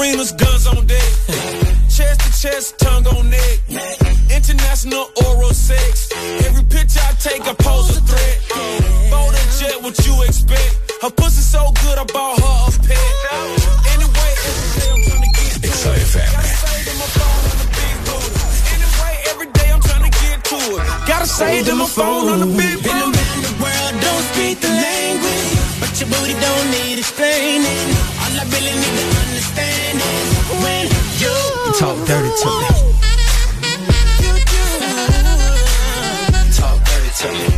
Arenas, guns on deck. Chest to chest, tongue on neck. International oral sex. Every picture I take, I pose a threat. Bold and jet, what you expect? Her pussy so good, I bought her a pet. Anyway, every day I'm trying to get to it. Gotta save to my phone on the big booty. Anyway, every day I'm trying to get to it. Gotta save to my phone on the big Been booty. around the world, don't speak the language, but your booty don't need explaining. All I really need dirty to me. Talk dirty to me.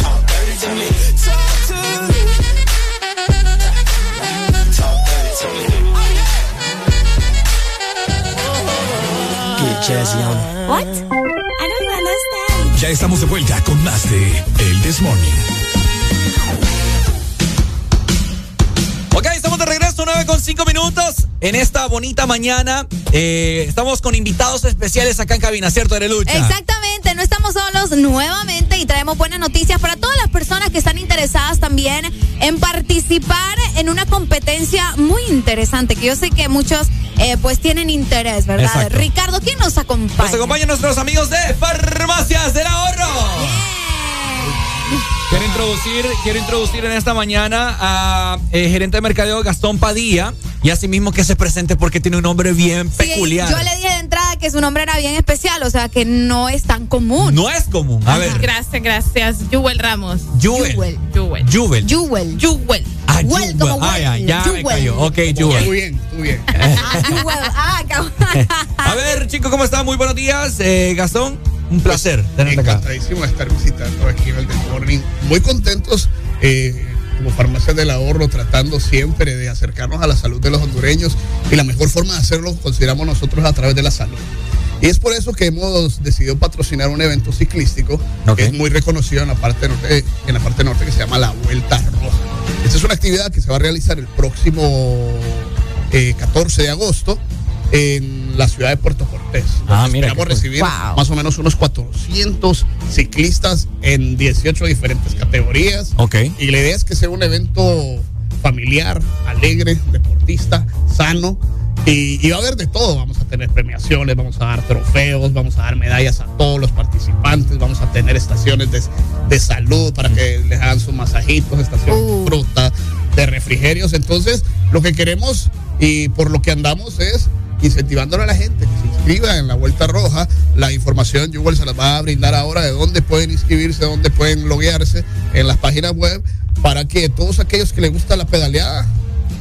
Talk dirty to me. Talk to me. Talk dirty to me. Get jazzy on it. What? I don't understand. Ya estamos de vuelta con más de El This Morning. Regreso, 9 con 5 minutos. En esta bonita mañana, eh, estamos con invitados especiales acá en cabina, ¿cierto, Arelucha? Exactamente, no estamos solos nuevamente y traemos buenas noticias para todas las personas que están interesadas también en participar en una competencia muy interesante que yo sé que muchos eh, pues tienen interés, ¿verdad? Exacto. Ricardo, ¿quién nos acompaña? Nos acompañan nuestros amigos de Farmacias del Ahorro. Quiero introducir, quiero introducir en esta mañana a eh, gerente de mercadeo Gastón Padilla y asimismo que se presente porque tiene un nombre bien Sí, peculiar. yo le dije de entrada que su nombre era bien especial, o sea que no es tan común. No es común. A ver, Gracias, gracias. Yuel Ramos. Jubel. Jubel. Yuel. Jubel. Jewel. Yuel. Ah, Jubel. como Ah, ya, ya me cayó. Ok, Jubel. Muy bien, muy bien. Ah, Jewel. Ah, cabrón. *laughs* A ver, chicos, ¿cómo están? Muy buenos días. Eh, Gastón, un placer tenerte acá. Encantadísimo de estar visitando aquí en el The Morning. Muy contentos eh, como farmacias del ahorro, tratando siempre de acercarnos a la salud de los hondureños y la mejor forma de hacerlo consideramos nosotros a través de la salud. Y es por eso que hemos decidido patrocinar un evento ciclístico que es muy reconocido en la parte norte, en la parte norte que se llama la Vuelta Roja. Esta es una actividad que se va a realizar el próximo eh, 14 de agosto en la ciudad de Puerto Cortés. Ah, mira, Esperamos recibir Wow. más o menos unos 400 ciclistas en 18 diferentes categorías. Ok. Y la idea es que sea un evento familiar, alegre, deportista, sano. Y, y va a haber de todo. Vamos a tener premiaciones, vamos a dar trofeos, vamos a dar medallas a todos los participantes, vamos a tener estaciones de, de salud para que les hagan sus masajitos, estaciones de fruta, de refrigerios. Entonces, lo que queremos y por lo que andamos es incentivándole a la gente que se inscriba en la Vuelta Roja. La información Jewel se las va a brindar ahora de dónde pueden inscribirse, dónde pueden loguearse en las páginas web para que todos aquellos que les gusta la pedaleada,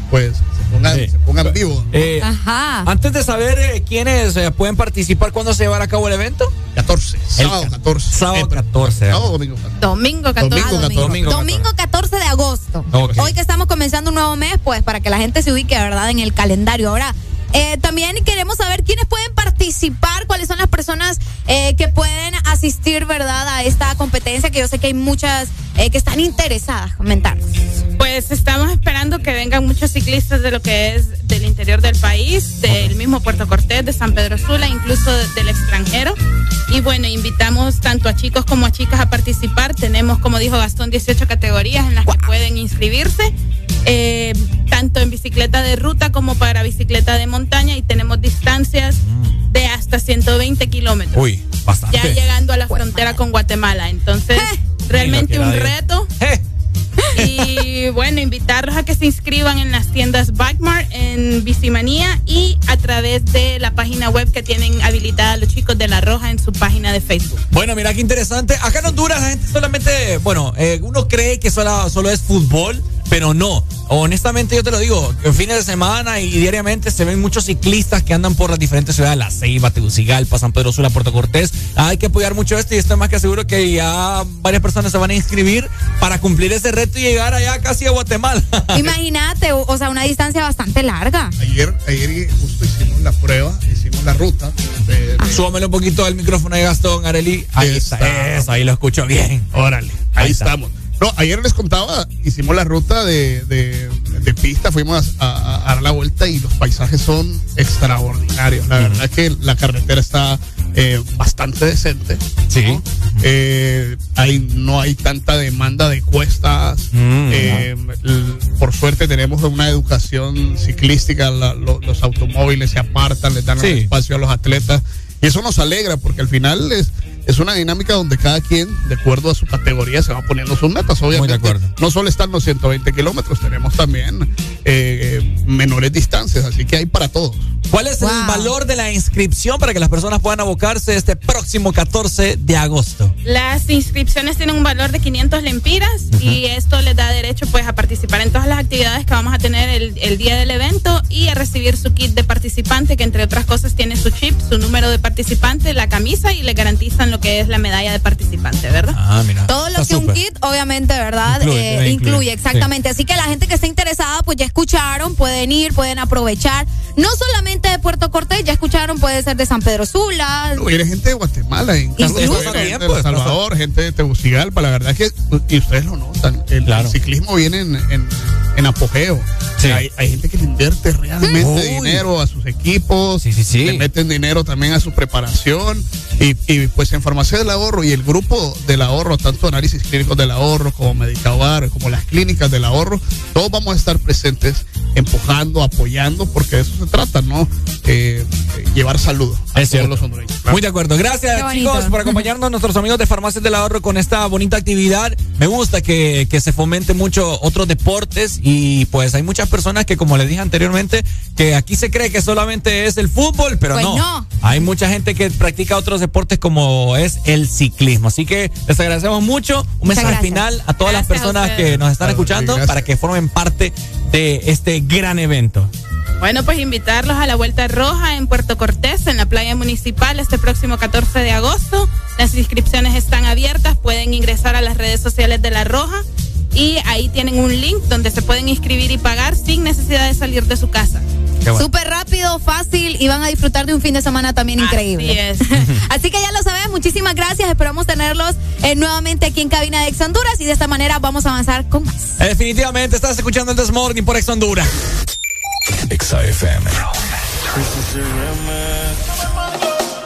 pues se pongan, se pongan vivos. Eh, Ajá. Antes de saber eh, quiénes eh, pueden participar, ¿cuándo se llevará a cabo el evento? 14, sábado 14. Sábado 14. Sábado domingo 14. Domingo 14. Domingo 14. Domingo Domingo 14 de agosto. Hoy que estamos comenzando un nuevo mes, pues para que la gente se ubique, ¿verdad? En el calendario. Ahora, eh, también queremos saber quiénes pueden participar, cuáles son las personas eh, que pueden asistir, ¿verdad? A esta competencia, que yo sé que hay muchas eh, que están interesadas. Comentarnos. Pues estamos esperando que vengan muchos ciclistas de lo que es del interior del país, del mismo Puerto Cortés, de San Pedro Sula, incluso de- del extranjero. Y bueno, invitamos tanto a chicos como a chicas a participar. Tenemos, como dijo Gastón, 18 categorías en las que pueden inscribirse, eh, tanto en bicicleta de ruta como para bicicleta de montaña. Y tenemos distancias de hasta 120 kilómetros. Uy, bastante. Ya llegando a la frontera con Guatemala. Entonces, realmente Mira, un reto. Y *laughs* bueno, invitarlos a que se inscriban en las tiendas Backmart, en Bicimanía y a través de la página web que tienen habilitada los chicos de La Roja en su página de Facebook. Bueno, mira qué interesante. Acá en Honduras la gente solamente, bueno, eh, uno cree que solo, solo es fútbol, pero no. Honestamente yo te lo digo, en fines de semana y diariamente se ven muchos ciclistas que andan por las diferentes ciudades, La Ceiba, Tegucigalpa, San Pedro Sula, Puerto Cortés. Hay que apoyar mucho esto y estoy más que seguro que ya varias personas se van a inscribir para cumplir ese reto y llegar allá casi a Guatemala. *laughs* Imagínate, o, o sea, una distancia bastante larga. Ayer, ayer justo hicimos la prueba, hicimos la ruta. de- de- Súbamelo un poquito al micrófono de Gastón, Areli. Ahí está, eso, ahí lo escucho bien. Órale, ahí, Ahí está. No, ayer les contaba, hicimos la ruta de, de- de pista, fuimos a, a- a dar la vuelta y los paisajes son extraordinarios. La verdad es que la carretera está eh, bastante decente. Sí. ¿no? Eh, hay, no hay tanta demanda de cuestas. Mm, Eh, por suerte tenemos una educación ciclística, la- lo- los automóviles se apartan, les dan Sí. espacio a los atletas. Y eso nos alegra porque al final es, es una dinámica donde cada quien, de acuerdo a su categoría, se va poniendo sus metas. Obviamente, acuerdo. no solo están los 120 kilómetros, tenemos también eh, menores distancias, así que hay para todos. ¿Cuál es el valor de la inscripción para que las personas puedan abocarse este próximo 14 de agosto? Las inscripciones tienen un valor de 500 lempiras y esto les da derecho pues a participar en todas las actividades que vamos a tener el, el día del evento y a recibir su kit de participante que entre otras cosas tiene su chip, su número de participante, la camisa y le garantizan lo que es la medalla de participante, ¿verdad? Ah, mira. Todo lo que un kit, obviamente, ¿verdad? Incluye, Eh, incluye, exactamente. Así que la gente que esté interesada, pues ya escucharon, pueden ir, pueden aprovechar. No solamente de Puerto Cortés, ya escucharon, puede ser de San Pedro Sula. No, viene gente de Guatemala, incluso de pues, El Salvador, gente de Tegucigalpa. La verdad es que, y ustedes lo notan, el, el ciclismo viene en, en- en apogeo. Hay, hay gente que le invierte realmente Uy. dinero a sus equipos, le meten dinero también a su preparación. Y, y, pues en Farmacia del Ahorro y el grupo del ahorro, tanto análisis clínicos del ahorro como Medicabar, como las clínicas del ahorro, todos vamos a estar presentes empujando, apoyando, porque de eso se trata, ¿no? Eh, llevar salud a Es todos cierto. los hondureños. Muy de acuerdo. Gracias, chicos, por acompañarnos, nuestros amigos de Farmacias del Ahorro, con esta bonita actividad. Me gusta que, que se fomente mucho otros deportes y pues hay muchas personas que, como les dije anteriormente, que aquí se cree que solamente es el fútbol, pero Pues no. no. Hay mucha gente que practica otros deportes como es el ciclismo. Así que les agradecemos mucho. Un Muchas mensaje gracias. final a todas las Gracias personas que nos están escuchando gracias. para que formen parte de este gran evento. Bueno, pues invitarlos a la Vuelta Roja en Puerto Cortés, en la playa municipal, este próximo 14 de agosto. Las inscripciones están abiertas, pueden ingresar a las redes sociales de La Roja y ahí tienen un link donde se pueden inscribir y pagar sin necesidad de salir de su casa. Súper rápido, fácil y van a disfrutar de un fin de semana también increíble. Así es. *laughs* Así que ya lo saben, muchísimas gracias. Esperamos tenerlos eh, nuevamente aquí en cabina de Ex Honduras y de esta manera vamos a avanzar con más. Definitivamente estás escuchando el Desmorning por Ex Honduras. Exa FM.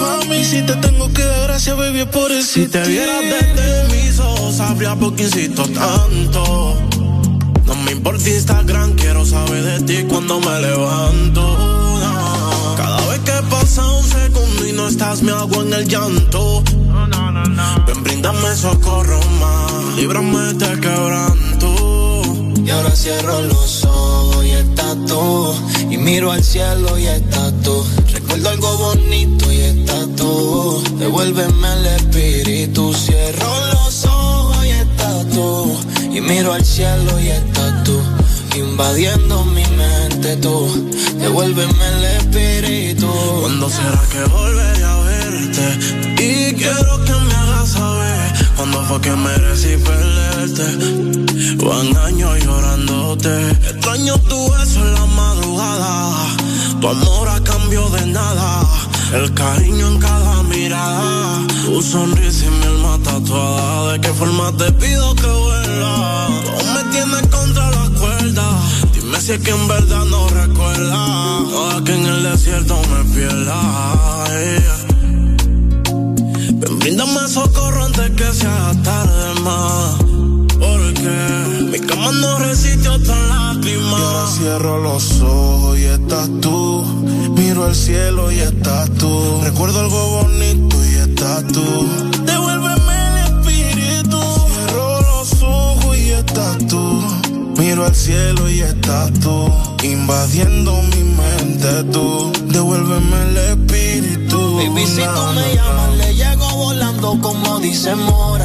Mami. Si te tengo que dar gracias, baby, por eso. Si te vieras desde mis ojos, sabría por qué insisto tanto. No me importa Instagram, quiero saber de ti cuando me levanto. no. segundo y no estás, me hago en el llanto. Ven, brindame socorro más, líbrame de quebranto. Y ahora cierro los ojos y estás tú. Y miro al cielo y estás tú. Recuerdo algo bonito y estás tú. Devuélveme el espíritu. Cierro los ojos y estás tú. Y miro al cielo y estás tú. Invadiendo mi mente tú. Devuélveme el espíritu. ¿Cuándo será que volveré a verte? Y quiero que me hagas saber cuándo fue que merecí perderte. Van años llorándote. Extraño tu beso en la madrugada. Tu amor a cambio de nada. El cariño en cada mirada. Tu sonrisa y mi alma tatuada. ¿De qué forma te pido que vuelva? Tú me tienes contra la cuerda. Dime si es que en verdad no recuerda. Toda que en el desierto me pierda. Ven, bríndame socorro antes que sea tarde más. Mi cama no resiste otra lágrima. Y ahora cierro los ojos y estás tú. Miro al cielo y estás tú. Recuerdo algo bonito y estás tú. Devuélveme el espíritu. Cierro los ojos y estás tú. Miro al cielo y estás tú. Invadiendo mi mente tú. Devuélveme el espíritu. Baby, si tú me llamas, le llego volando como dice Mora.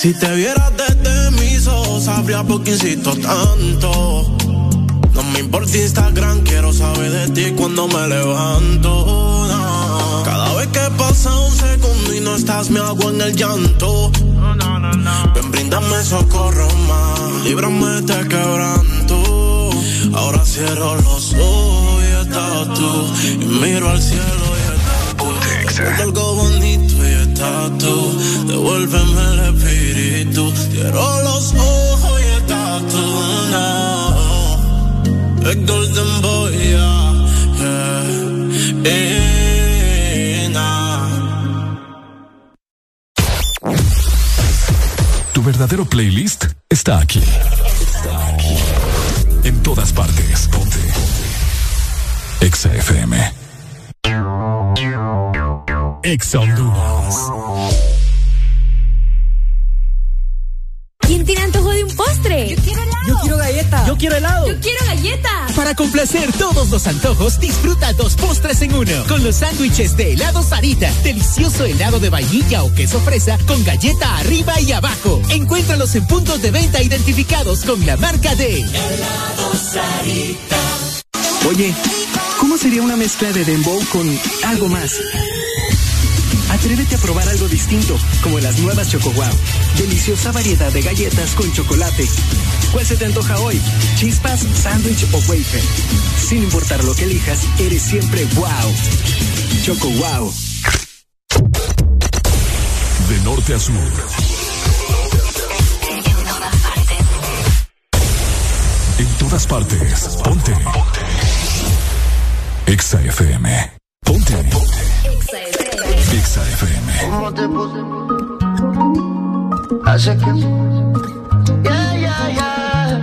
Si te vieras desde mis ojos, sabría por qué insisto tanto. No me importa Instagram, quiero saber de ti cuando me levanto. no. Cada vez que pasa un segundo y no estás, me hago en el llanto. Ven, bríndame socorro más, líbrame de quebranto. Ahora cierro los ojos y estás tú. Y miro al cielo y estás tú. Algo bonito estás. Devuélveme el espíritu. Cierro los ojos y estás tú. No. El Golden Boy, yeah. yeah. Tu verdadero playlist está aquí. Está aquí. En todas partes. Ponte. Ponte. Exa FM. Exa Honduras. ¿Quién tiene antojo de un postre? Yo quiero helado. Yo quiero galleta. Yo quiero helado. Yo quiero galleta. Para complacer todos los antojos, disfruta dos postres en uno. Con los sándwiches de helado Sarita. Delicioso helado de vainilla o queso fresa con galleta arriba y abajo. Encuéntralos en puntos de venta identificados con la marca de Helado Sarita. Oye, ¿cómo sería una mezcla de dembow con algo más? Atrévete a probar algo distinto, como las nuevas Choco Wow. Deliciosa variedad de galletas con chocolate. ¿Cuál se te antoja hoy? ¿Chispas, sándwich o wafer? Sin importar lo que elijas, eres siempre wow. Choco Wow. De norte a sur. En todas partes. Ponte. Ponte. Exa FM. Ponte. Exa FM. ¿Cómo te puse? Hace que. Yeah, yeah, yeah.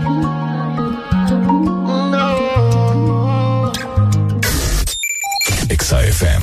No. Exa FM.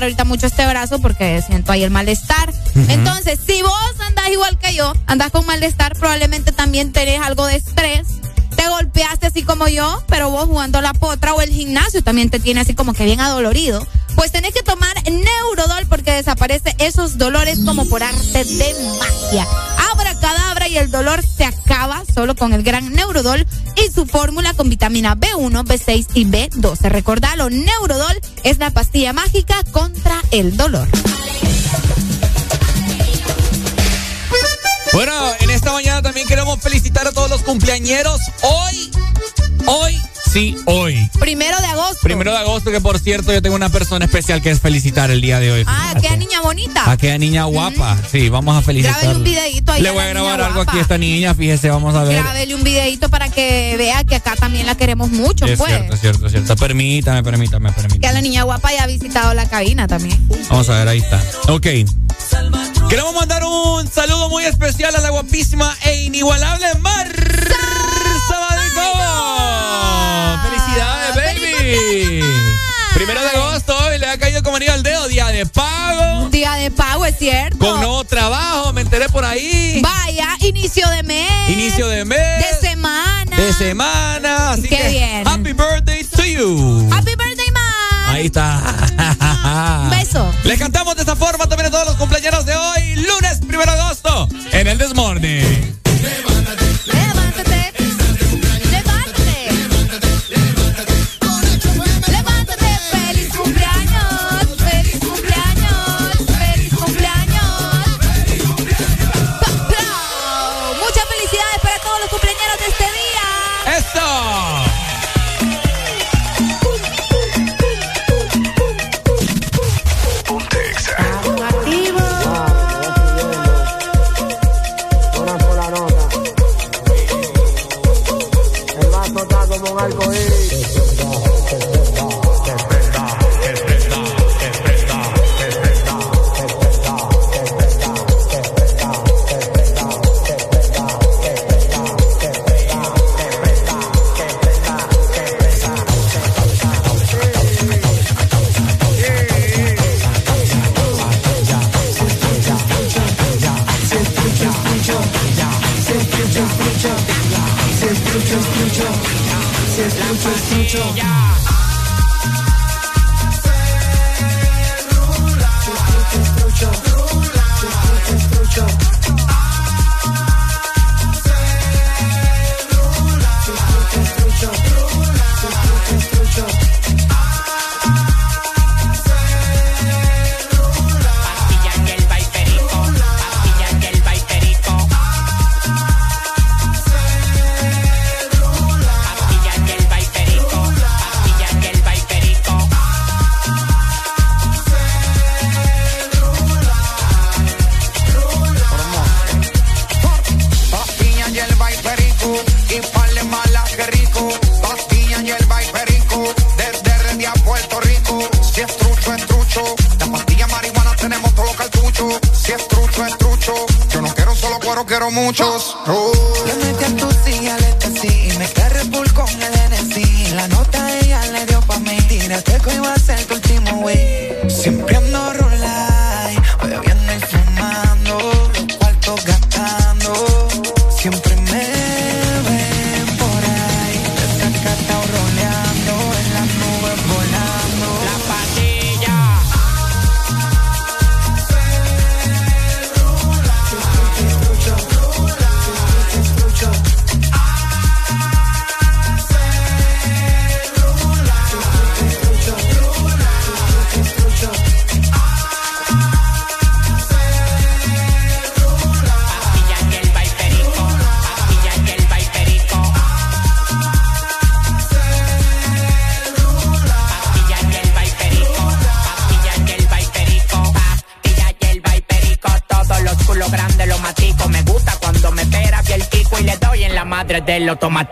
Levantar ahorita mucho este brazo porque siento ahí el malestar. Entonces, si vos andás igual que yo, andás con malestar, probablemente también tenés algo de estrés. Te golpeaste así como yo, pero vos jugando la potra o el gimnasio también te tiene así como que bien adolorido. Pues tenés que tomar Neurodol porque desaparece esos dolores como por arte de magia. Abra cadabra y el dolor se acaba solo con el gran Neurodol y su fórmula con vitamina B1, B6 y B12. Recordalo, Neurodol es la pastilla mágica contra el dolor. Bueno, en esta mañana también queremos felicitar a todos los cumpleañeros. Hoy, hoy, sí, hoy. Primero de agosto. Primero de agosto, que por cierto yo tengo una persona especial que es felicitar el día de hoy. Ah, qué niña bonita. Aquella niña guapa. Sí, vamos a felicitar. Grábele un videíto ahí Le voy a grabar algo aquí a esta niña, fíjese, vamos a ver. Grábele un videito para que vea que acá también la queremos mucho, Es pues. cierto, es cierto, es cierto. Permítame, permítame, permítame. Que a la niña guapa ya ha visitado la cabina también. Vamos a ver, ahí está. Ok. Queremos mandar un saludo muy especial a la guapísima e inigualable Mar Primero de agosto, hoy le ha caído como anillo al dedo, día de pago. Día de pago, es cierto. Con nuevo trabajo, me enteré por ahí. Vaya, inicio de mes. Inicio de mes. De semana. De semana. Así Qué que, bien. Happy birthday to you. Happy birthday, man. Ahí está. Un beso. Les cantamos de esta forma también a todos los cumpleaños de hoy, lunes 1 de agosto, en el Desmorning.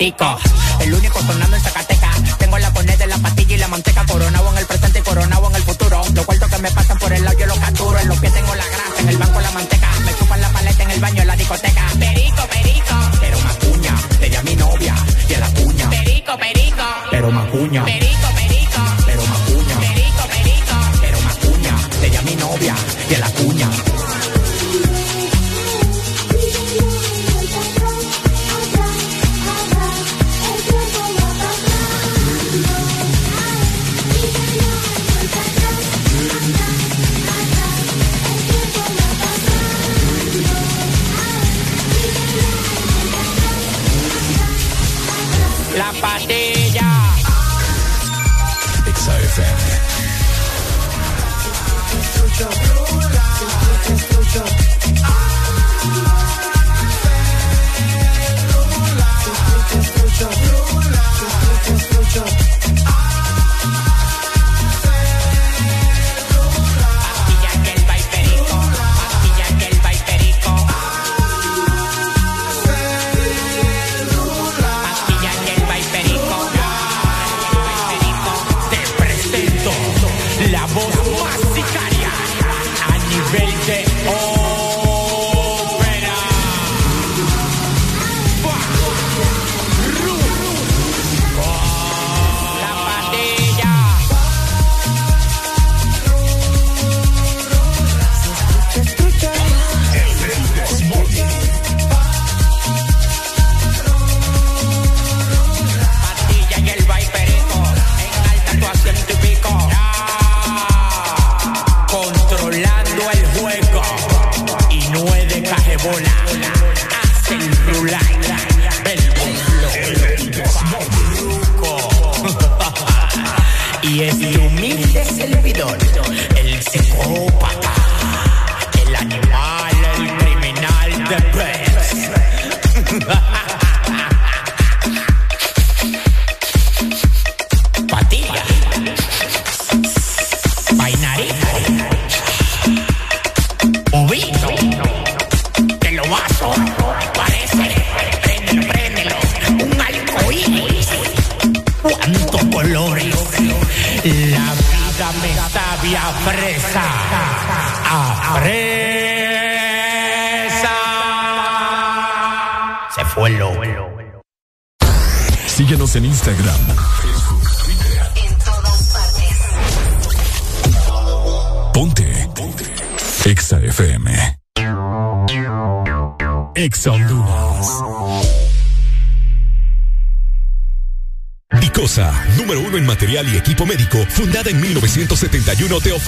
Rico. 305-541-7000.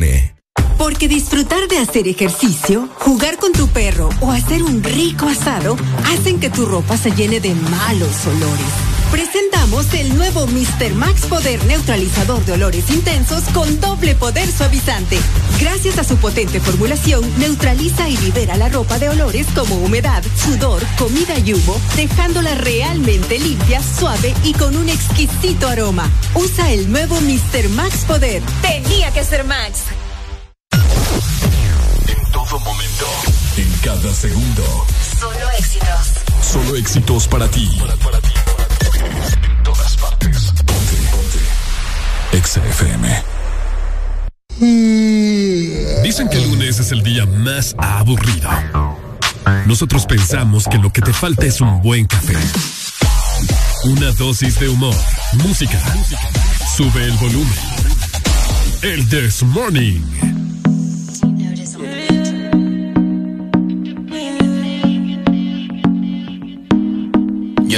Porque disfrutar de hacer ejercicio, jugar con tu perro o hacer un rico asado hacen que tu ropa se llene de malos olores. Presentamos el nuevo Mr. Max Poder Neutralizador de Olores Intensos con doble poder suavizante. Gracias a su potente formulación, neutraliza y libera la ropa de olores como humedad, sudor, comida y humo, dejándola realmente limpia, suave y con un exquisito aroma. Usa el nuevo Mr. Max Poder. Tenía que ser Max. En todo momento, en cada segundo. Solo éxitos. Solo éxitos para ti. En todas partes. Ponte, ponte. Exa FM. Dicen que el lunes es el día más aburrido. Nosotros pensamos que lo que te falta es un buen café. Una dosis de humor, música. Sube el volumen. El This Morning.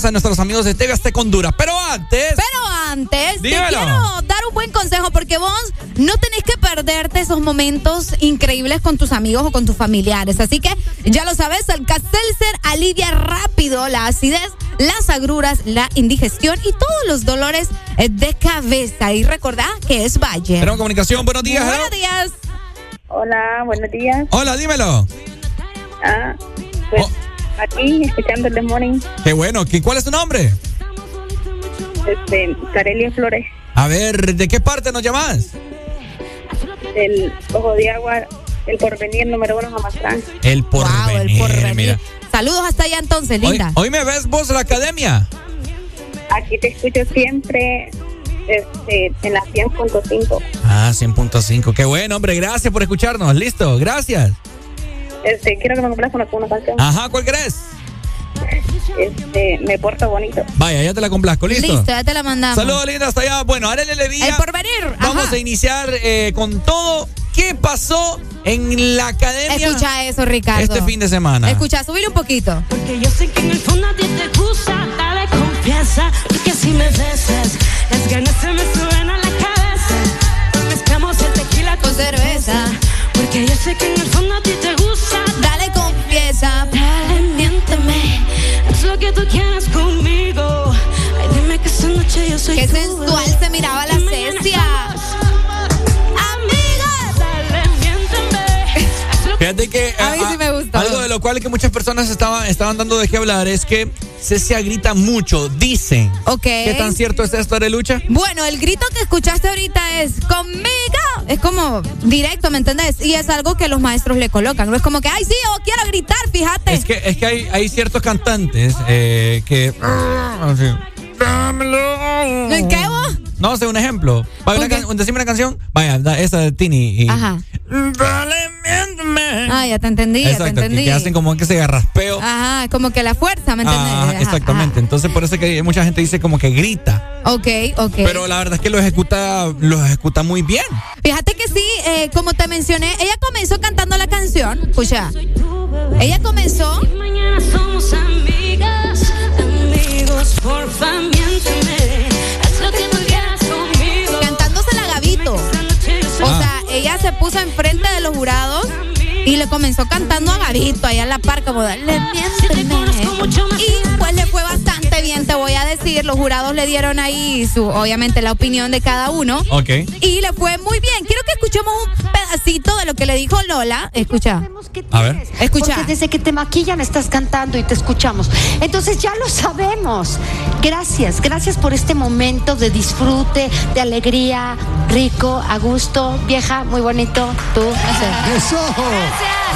Gracias a nuestros amigos de TV Azteca Honduras. Pero antes... Pero antes, Dímelo. te quiero dar un buen consejo porque vos no tenés que perderte esos momentos increíbles con tus amigos o con tus familiares. Así que ya lo sabes, el Seltzer alivia rápido la acidez, las agruras, la indigestión y todos los dolores eh, de cabeza. Y recordá que es Valle. Tenemos comunicación, buenos días. Buenos días. Hola, buenos días. Hola, dímelo. Aquí escuchando el The Morning, Qué bueno, ¿qué- ¿cuál es tu nombre? este, Carelia Flores, A ver, ¿de qué parte nos llamas? del Ojo de Agua, el porvenir número uno Jamastrán. El porvenir, porvenir. mira. Saludos hasta allá entonces, Hoy, linda. hoy me ves vos en la academia. Aquí te escucho siempre este, en la 100.5. Ah, 100.5. Qué bueno, hombre. Gracias por escucharnos. Listo, gracias. Este, quiero que me complazcan con una canción. Ajá, ¿cuál crees? Este, me porto bonito. Vaya, ya te la complazco. Listo. Listo, ya te la mandamos. Saludos, linda, hasta allá. Bueno, Arely Levía. El porvenir. Vamos ajá. a iniciar eh, con todo. ¿Qué pasó en la academia Escucha eso, Ricardo. este fin de semana? Escucha, subir un poquito. Porque yo sé que en el fondo a ti te gusta, dale confianza, porque si me besas, las ganas se me suben a la cabeza. Mezclamos el tequila Con cerveza. Porque yo sé que en el fondo a ti te gusta, soy Qué sensual se miraba la Cecia. Fíjate que A mí ah, sí me gustó. algo de lo cual que muchas personas estaban, estaban dando de qué hablar es que Cecia grita mucho, dicen. Ok. ¿Qué tan cierto es esto, Arelucha? Bueno, el grito que escuchaste ahorita es conmigo. Es como directo, ¿me entendés? Y es algo que los maestros le colocan. No es como que, ay, sí, yo quiero gritar, fíjate. Es que, es que hay, hay ciertos cantantes eh, que. así. ¿En qué vos? No sé, un ejemplo. Va, una Ok. can- decime una canción. Vaya, da- esa de Tini. Y, Ajá. Dale, miénteme. Ah, ya te entendí, ya te Exacto, que, entendí. que hacen como que se garraspeo. Ajá, como que la fuerza, ¿me entendés? Ah, Ajá, exactamente. Entonces, por eso es que mucha gente dice como que grita. Ok, ok. Pero la verdad es que lo ejecuta, lo ejecuta muy bien. Fíjate que sí, eh, como te mencioné, ella comenzó cantando la canción. Escucha. Ella comenzó. Mañana somos amigas, amigos, porfa, miénteme. Haz lo que tú quieras conmigo. cantándosela a Gavito. O Ah. sea, ella se puso enfrente de los jurados y le comenzó cantando a Gavito allá en la par como dale, miénteme. Y pues le fue bastante bien, te voy a decir. Los jurados le dieron ahí su, obviamente, la opinión de cada uno. Ok. Y le fue muy bien. Quiero que escuchemos un pedacito de lo que le dijo Lola. Escucha. A ver. Escucha. Porque desde que te maquillan estás cantando y te escuchamos. Entonces ya lo sabemos. Gracias, gracias por este momento de disfrute, de alegría, rico, a gusto, vieja, muy bonito, tú, no sé. Eso.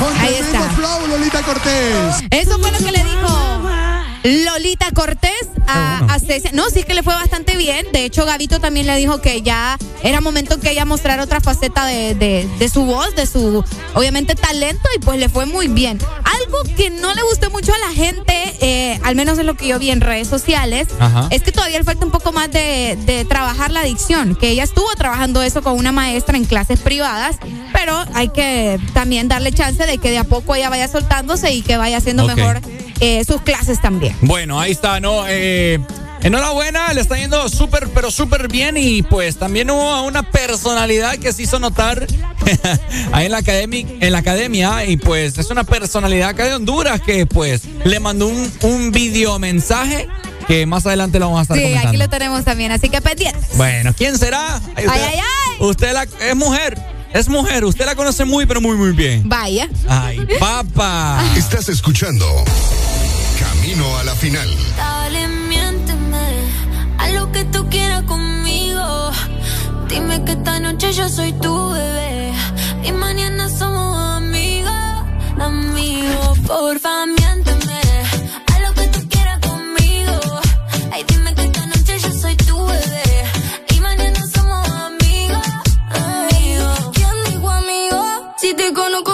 Con Ahí está. flow, Lolita Cortés. Eso fue lo que le dijo. Lolita Cortés a, a Cecia. No, sí que le fue bastante bien. De hecho, Gabito también le dijo que ya era momento que ella mostrara otra faceta de, de- de su voz, de su, obviamente, talento, y pues le fue muy bien. Algo que no le gustó mucho a la gente, eh, al menos es lo que yo vi en redes sociales, Ajá. es que todavía le falta un poco más de, de trabajar la adicción, que ella estuvo trabajando eso con una maestra en clases privadas, pero hay que también darle chance de que de a poco ella vaya soltándose y que vaya haciendo Ok. mejor eh, sus clases también. Bueno, ahí está, ¿no? Eh, enhorabuena, le está yendo súper, pero súper bien. Y pues también hubo una personalidad que se hizo notar *laughs* ahí en la, academia, en la academia. Y pues es una personalidad acá de Honduras que pues le mandó un, un video mensaje que más adelante lo vamos a estar Sí, comentando. aquí lo tenemos también, así que pendientes. Bueno, ¿quién será? Ay, ay, ay. Usted la, es mujer, es mujer. Usted la conoce muy, pero muy, muy bien. Vaya. Ay, papá. Estás escuchando Camino a la final. Dale, miénteme a lo que tú quieras conmigo. Dime que esta noche yo soy tu bebé y mañana somos amigos, amigos. Porfa, miénteme Si te conozco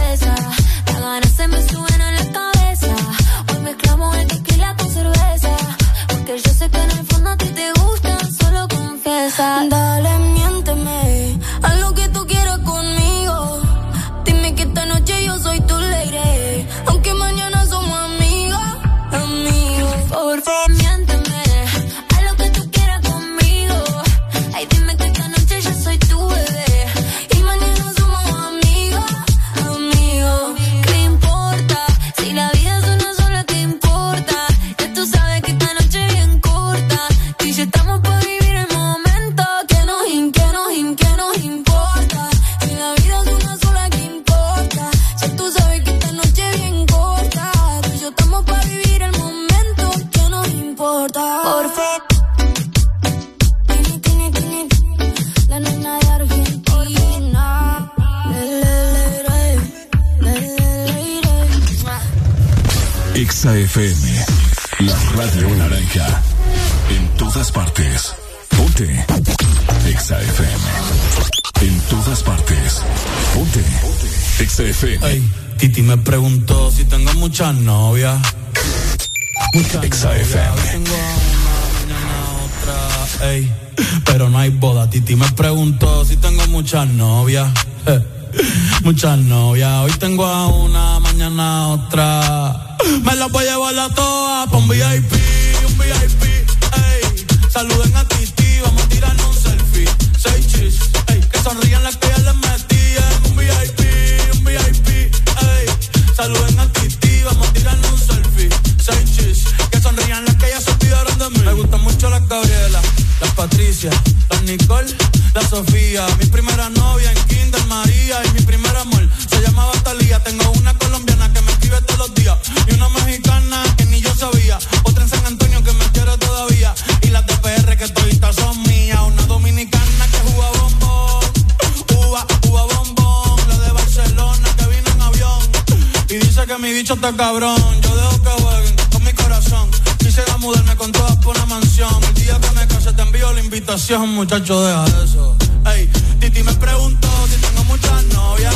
Exa FM, la radio naranja. En todas partes. Ponte. Exa FM. En todas partes. Ponte. Exa FM. Ey, Titi me preguntó si tengo muchas novias. Muchas Exa. FM. Hoy tengo una, mañana otra. Ey, pero no hay boda. Titi me preguntó si tengo muchas novias. *laughs* Eh, Muchas novias. Hoy tengo a una, mañana otra. Me las voy a llevar a todas pa' un VIP, un VIP. Ey, saluden a Titi, vamos a tirarnos un selfie. Seis chis, ey, que sonrían las que ya les metí en un VIP, un VIP. Ey, saluden a Titi, vamos a un selfie. Seis chis, que sonrían las que ya se olvidaron de mí. Me gustan mucho las Gabriela, las Patricia, las Nicole, la Sofía. Mi primera novia en Kinder María y mi primer amor se llamaba Talía. Tengo una colombiana que me escribe todos los días y una mexicana que ni yo sabía. Otra en San Antonio que me que mi bicho está cabrón. Yo dejo que jueguen con mi corazón. Quisiera mudarme con todas por una mansión. El día que me case te envío la invitación, muchacho, deja eso. Ey, Titi me preguntó si tengo muchas novias.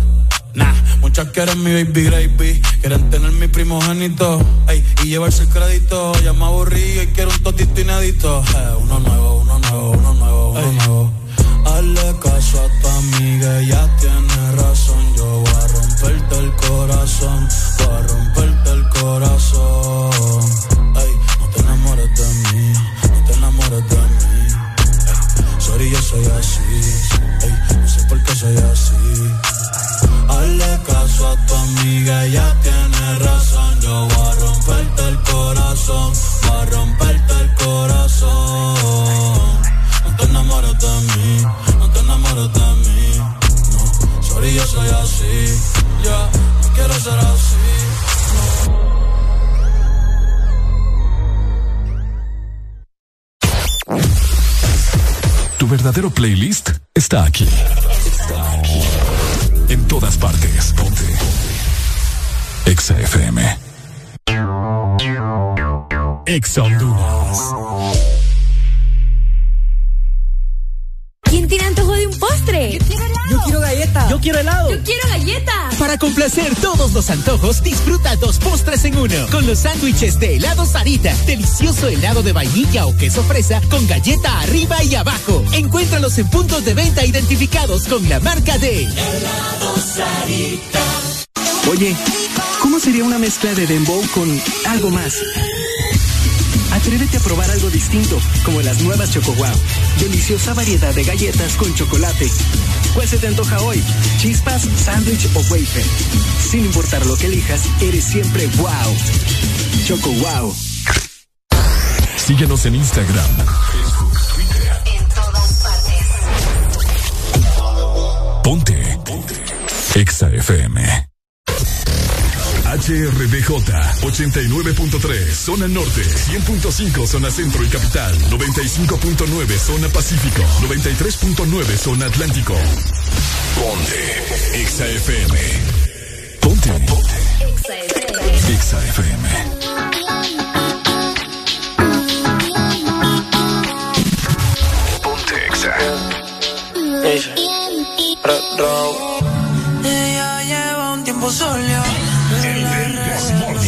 Nah, muchas quieren mi baby gravy, quieren tener mi primogénito, ey, y llevarse el crédito. Ya me aburrí y quiero un totito inédito. Eh, uno nuevo, uno nuevo, uno nuevo, uno nuevo. Hazle caso a tu amiga, ella tiene razón. Yo voy a romperte el corazón, voy a romperte el corazón. Ey, no te enamores de mí, no te enamores de mí. Ey, sorry, yo soy así, ey, no sé por qué soy así. Caso a tu amiga, ella tiene razón. Yo voy a romperte el corazón, voy a romperte el corazón. No te enamores de mí, no te enamores de mí. No, sorry, yo soy así. Ya, no quiero ser así. Tu verdadero playlist está aquí. En todas partes. Ponte. Exa FM. Exa Honduras. ¿Quién tiene antojo de un postre? Galleta. Yo quiero helado. Yo quiero galleta. Para complacer todos los antojos, disfruta dos postres en uno. Con los sándwiches de helado Sarita. Delicioso helado de vainilla o queso fresa con galleta arriba y abajo. Encuéntralos en puntos de venta identificados con la marca de Helado Sarita. Oye, ¿cómo sería una mezcla de dembow con algo más? Atrévete a probar algo distinto, como las nuevas Choco Wow. Deliciosa variedad de galletas con chocolate. ¿Cuál se te antoja hoy? ¿Chispas, sándwich o wafer? Sin importar lo que elijas, eres siempre wow. Choco Wow. Síguenos en Instagram, En todas partes. Ponte. Ponte. Exa FM. HRDJ 89.3 Zona Norte 100.5 Zona Centro y Capital 95.9 Zona Pacífico 93.9 Zona Atlántico Ponte Exa FM Ponte. Ponte. Exa FM. Ponte Exa Ella lleva un tiempo sola. Pero la red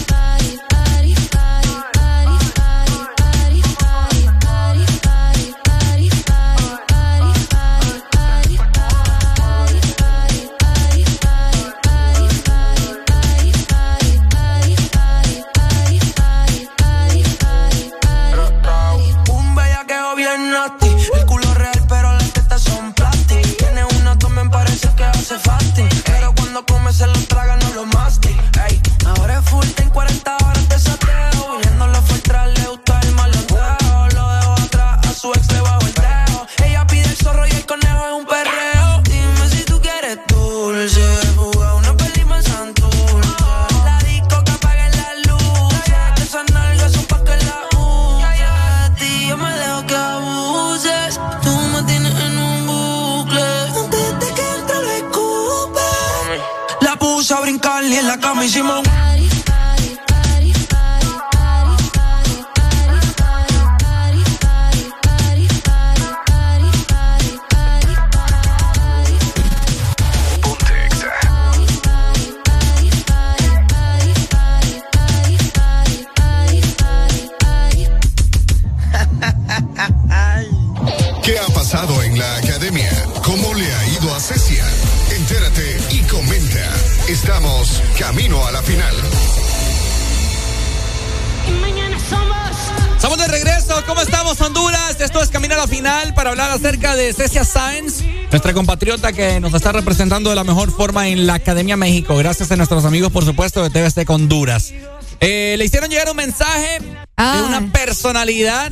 Para hablar acerca de Cecia Sáenz, nuestra compatriota que nos está representando de la mejor forma en la Academia México. Gracias a nuestros amigos, por supuesto, de TVC Honduras. Eh, le hicieron llegar un mensaje de una personalidad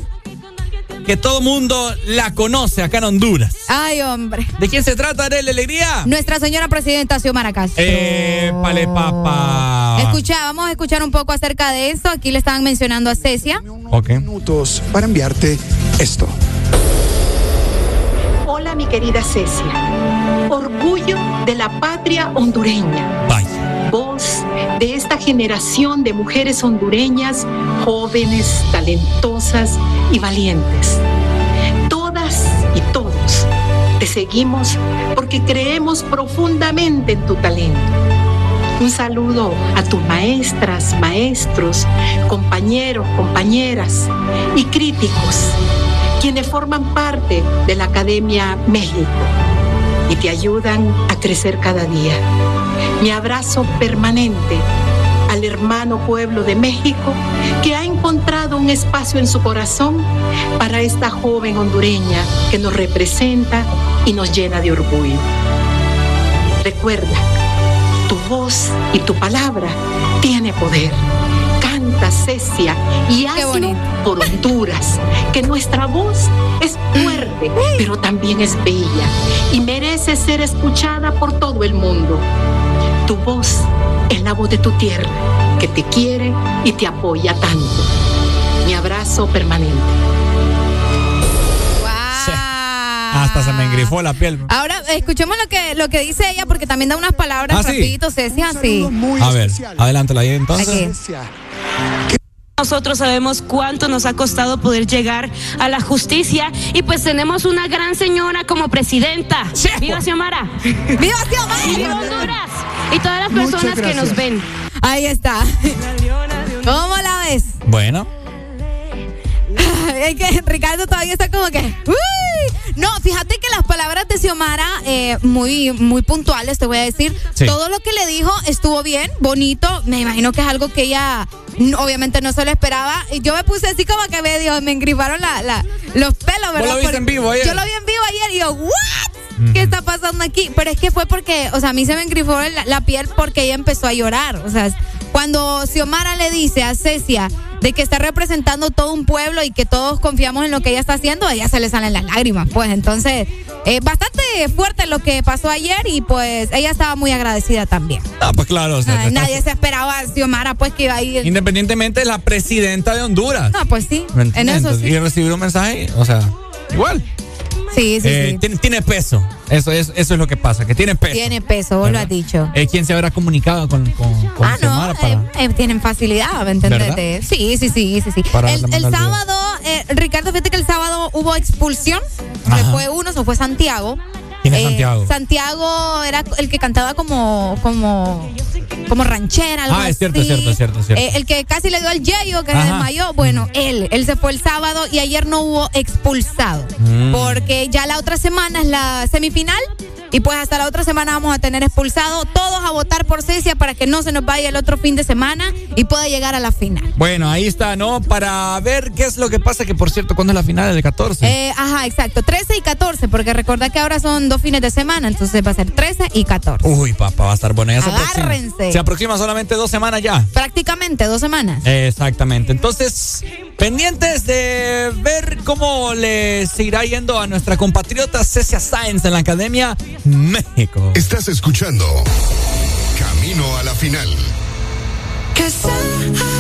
que todo mundo la conoce acá en Honduras. Ay, hombre. ¿De quién se trata, Arely Alegría? Nuestra señora presidenta Xiomara Castro. Eh, vale, papá. Escucha, vamos a escuchar un poco acerca de esto. Aquí le estaban mencionando a Cecia. Ok. minutos para enviarte esto. Hola, mi querida Cecia. Orgullo de la patria hondureña. Voz de esta generación de mujeres hondureñas, jóvenes, talentosas y valientes. Todas y todos te seguimos porque creemos profundamente en tu talento. Un saludo a tus maestras, maestros, compañeros, compañeras y críticos, quienes forman parte de la Academia México y te ayudan a crecer cada día. Mi abrazo permanente al hermano pueblo de México que ha encontrado un espacio en su corazón para esta joven hondureña que nos representa y nos llena de orgullo. Recuerda, tu voz y tu palabra tiene poder. Cecia, y hazlo por Honduras, que nuestra voz es fuerte, pero también es bella y merece ser escuchada por todo el mundo. Tu voz es la voz de tu tierra, que te quiere y te apoya tanto. Mi abrazo permanente. Hasta se me engrifó la piel. Ahora, escuchemos lo que, lo que dice ella, porque también da unas palabras Ah, sí. rapidito, Cecia, sí. A ver, adelántala ahí entonces. Nosotros sabemos cuánto nos ha costado poder llegar a la justicia y pues tenemos una gran señora como presidenta. ¡Viva Xiomara! ¡Viva Xiomara! ¡Y viva Honduras! Y todas las personas que nos ven. Ahí está. ¿Cómo la ves? Bueno. Es que Ricardo todavía está como que. ¡Uy! No, fíjate que las palabras de Xiomara, eh, muy, muy puntuales, te voy a decir. Sí. Todo lo que le dijo estuvo bien, bonito. Me imagino que es algo que ella obviamente no se lo esperaba. Y yo me puse así como que me dio, me engriparon la, la- los pelos, ¿Vos ¿verdad? lo viste en vivo ayer? Yo lo vi en vivo ayer y yo, ¿what? ¿qué está pasando aquí? Pero es que fue porque, o sea, a mí se me engrifó la, la piel porque ella empezó a llorar. O sea, cuando Xiomara le dice a Cecia de que está representando todo un pueblo y que todos confiamos en lo que ella está haciendo, a ella se le salen las lágrimas. Pues entonces, eh, bastante fuerte lo que pasó ayer y pues ella estaba muy agradecida también. Ah, pues claro. o sea, Ay, te estás- nadie se esperaba a Xiomara pues que iba a ir. Independientemente de la presidenta de Honduras. No, pues sí. ¿Me En eso sí. Y recibir un mensaje, o sea, igual. Sí, sí, Eh, sí. Tiene, tiene peso. Eso es, eso es lo que pasa, que tiene peso. Tiene peso, vos lo has dicho. Eh, ¿Quién se habrá comunicado con, con, con Ah, no, para- eh, eh, tienen facilidad, ¿me entendés? Sí, sí, sí, sí, sí. Para El, el sábado, eh, Ricardo, fíjate que el sábado hubo expulsión. Se fue uno, se fue Santiago. ¿Quién es Eh, Santiago? Santiago era el que cantaba como, como, como ranchera, algo Ah, es cierto, es cierto, es cierto, es cierto. Eh, el que casi le dio al yeyo, que se desmayó. Bueno, él, él se fue el sábado y ayer no hubo expulsado. Mm. Porque ya la otra semana es la semifinal. Y pues hasta la otra semana vamos a tener expulsado todos a votar por Cecia para que no se nos vaya el otro fin de semana y pueda llegar a la final. Bueno, ahí está, ¿no? Para ver qué es lo que pasa, que por cierto, ¿cuándo es la final? El 14. Eh, ajá, exacto. 13 y 14, porque recordad que ahora son dos fines de semana, entonces va a ser 13 y 14. Uy, papá, va a estar buena. Ya se aproxima. Agárrense. Se aproxima solamente dos semanas ya. Prácticamente dos semanas. Exactamente. Entonces, pendientes de ver cómo les irá yendo a nuestra compatriota Cecia Sáenz en la Academia México. Estás escuchando Camino a la final. Cause I'm,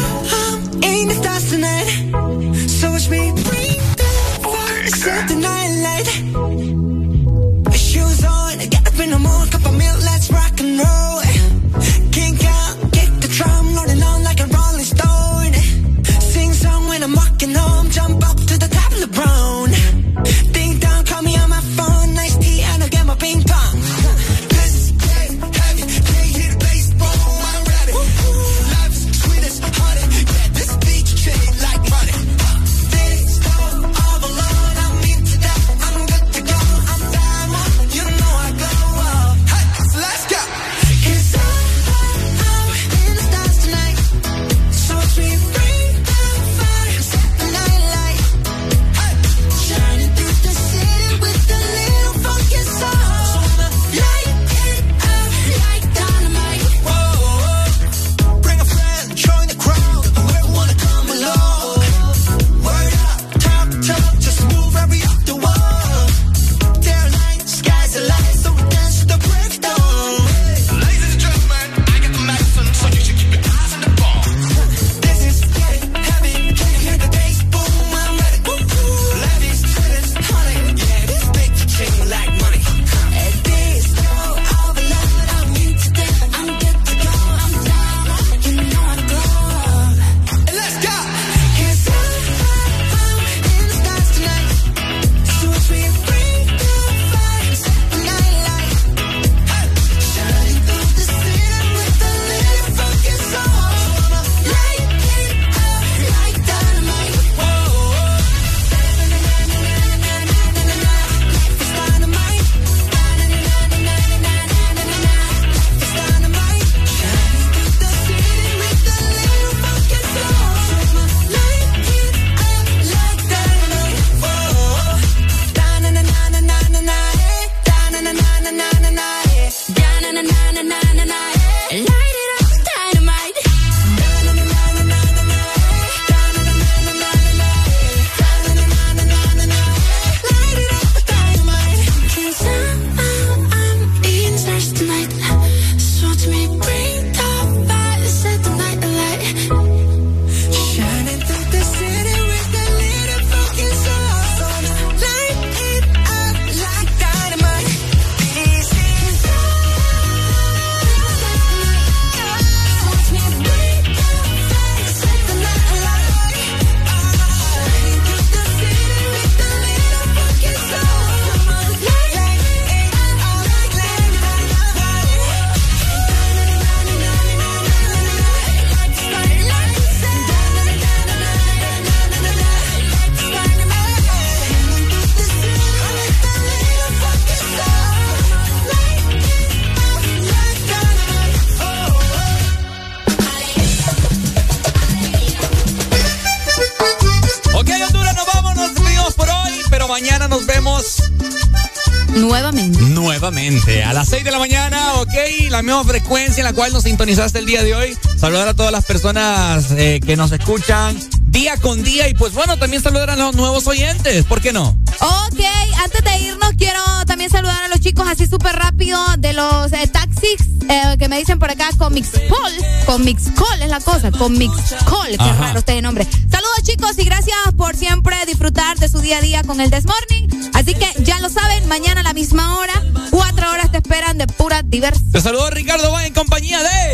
cual nos sintonizaste el día de hoy. Saludar a todas las personas eh, que nos escuchan día con día y pues bueno, también saludar a los nuevos oyentes, ¿por qué no? Ok, antes de irnos quiero también saludar a los chicos así súper rápido de los eh, taxis eh, que me dicen por acá con Mixcall, con Mixcall es la cosa, con Mixcall, qué raro este nombre. Saludos chicos y gracias por siempre disfrutar de su día a día con el Desmorning. Así que ya lo saben, mañana a la misma hora, cuatro horas te esperan de pura diversión. Te saludo Ricardo va en compañía de...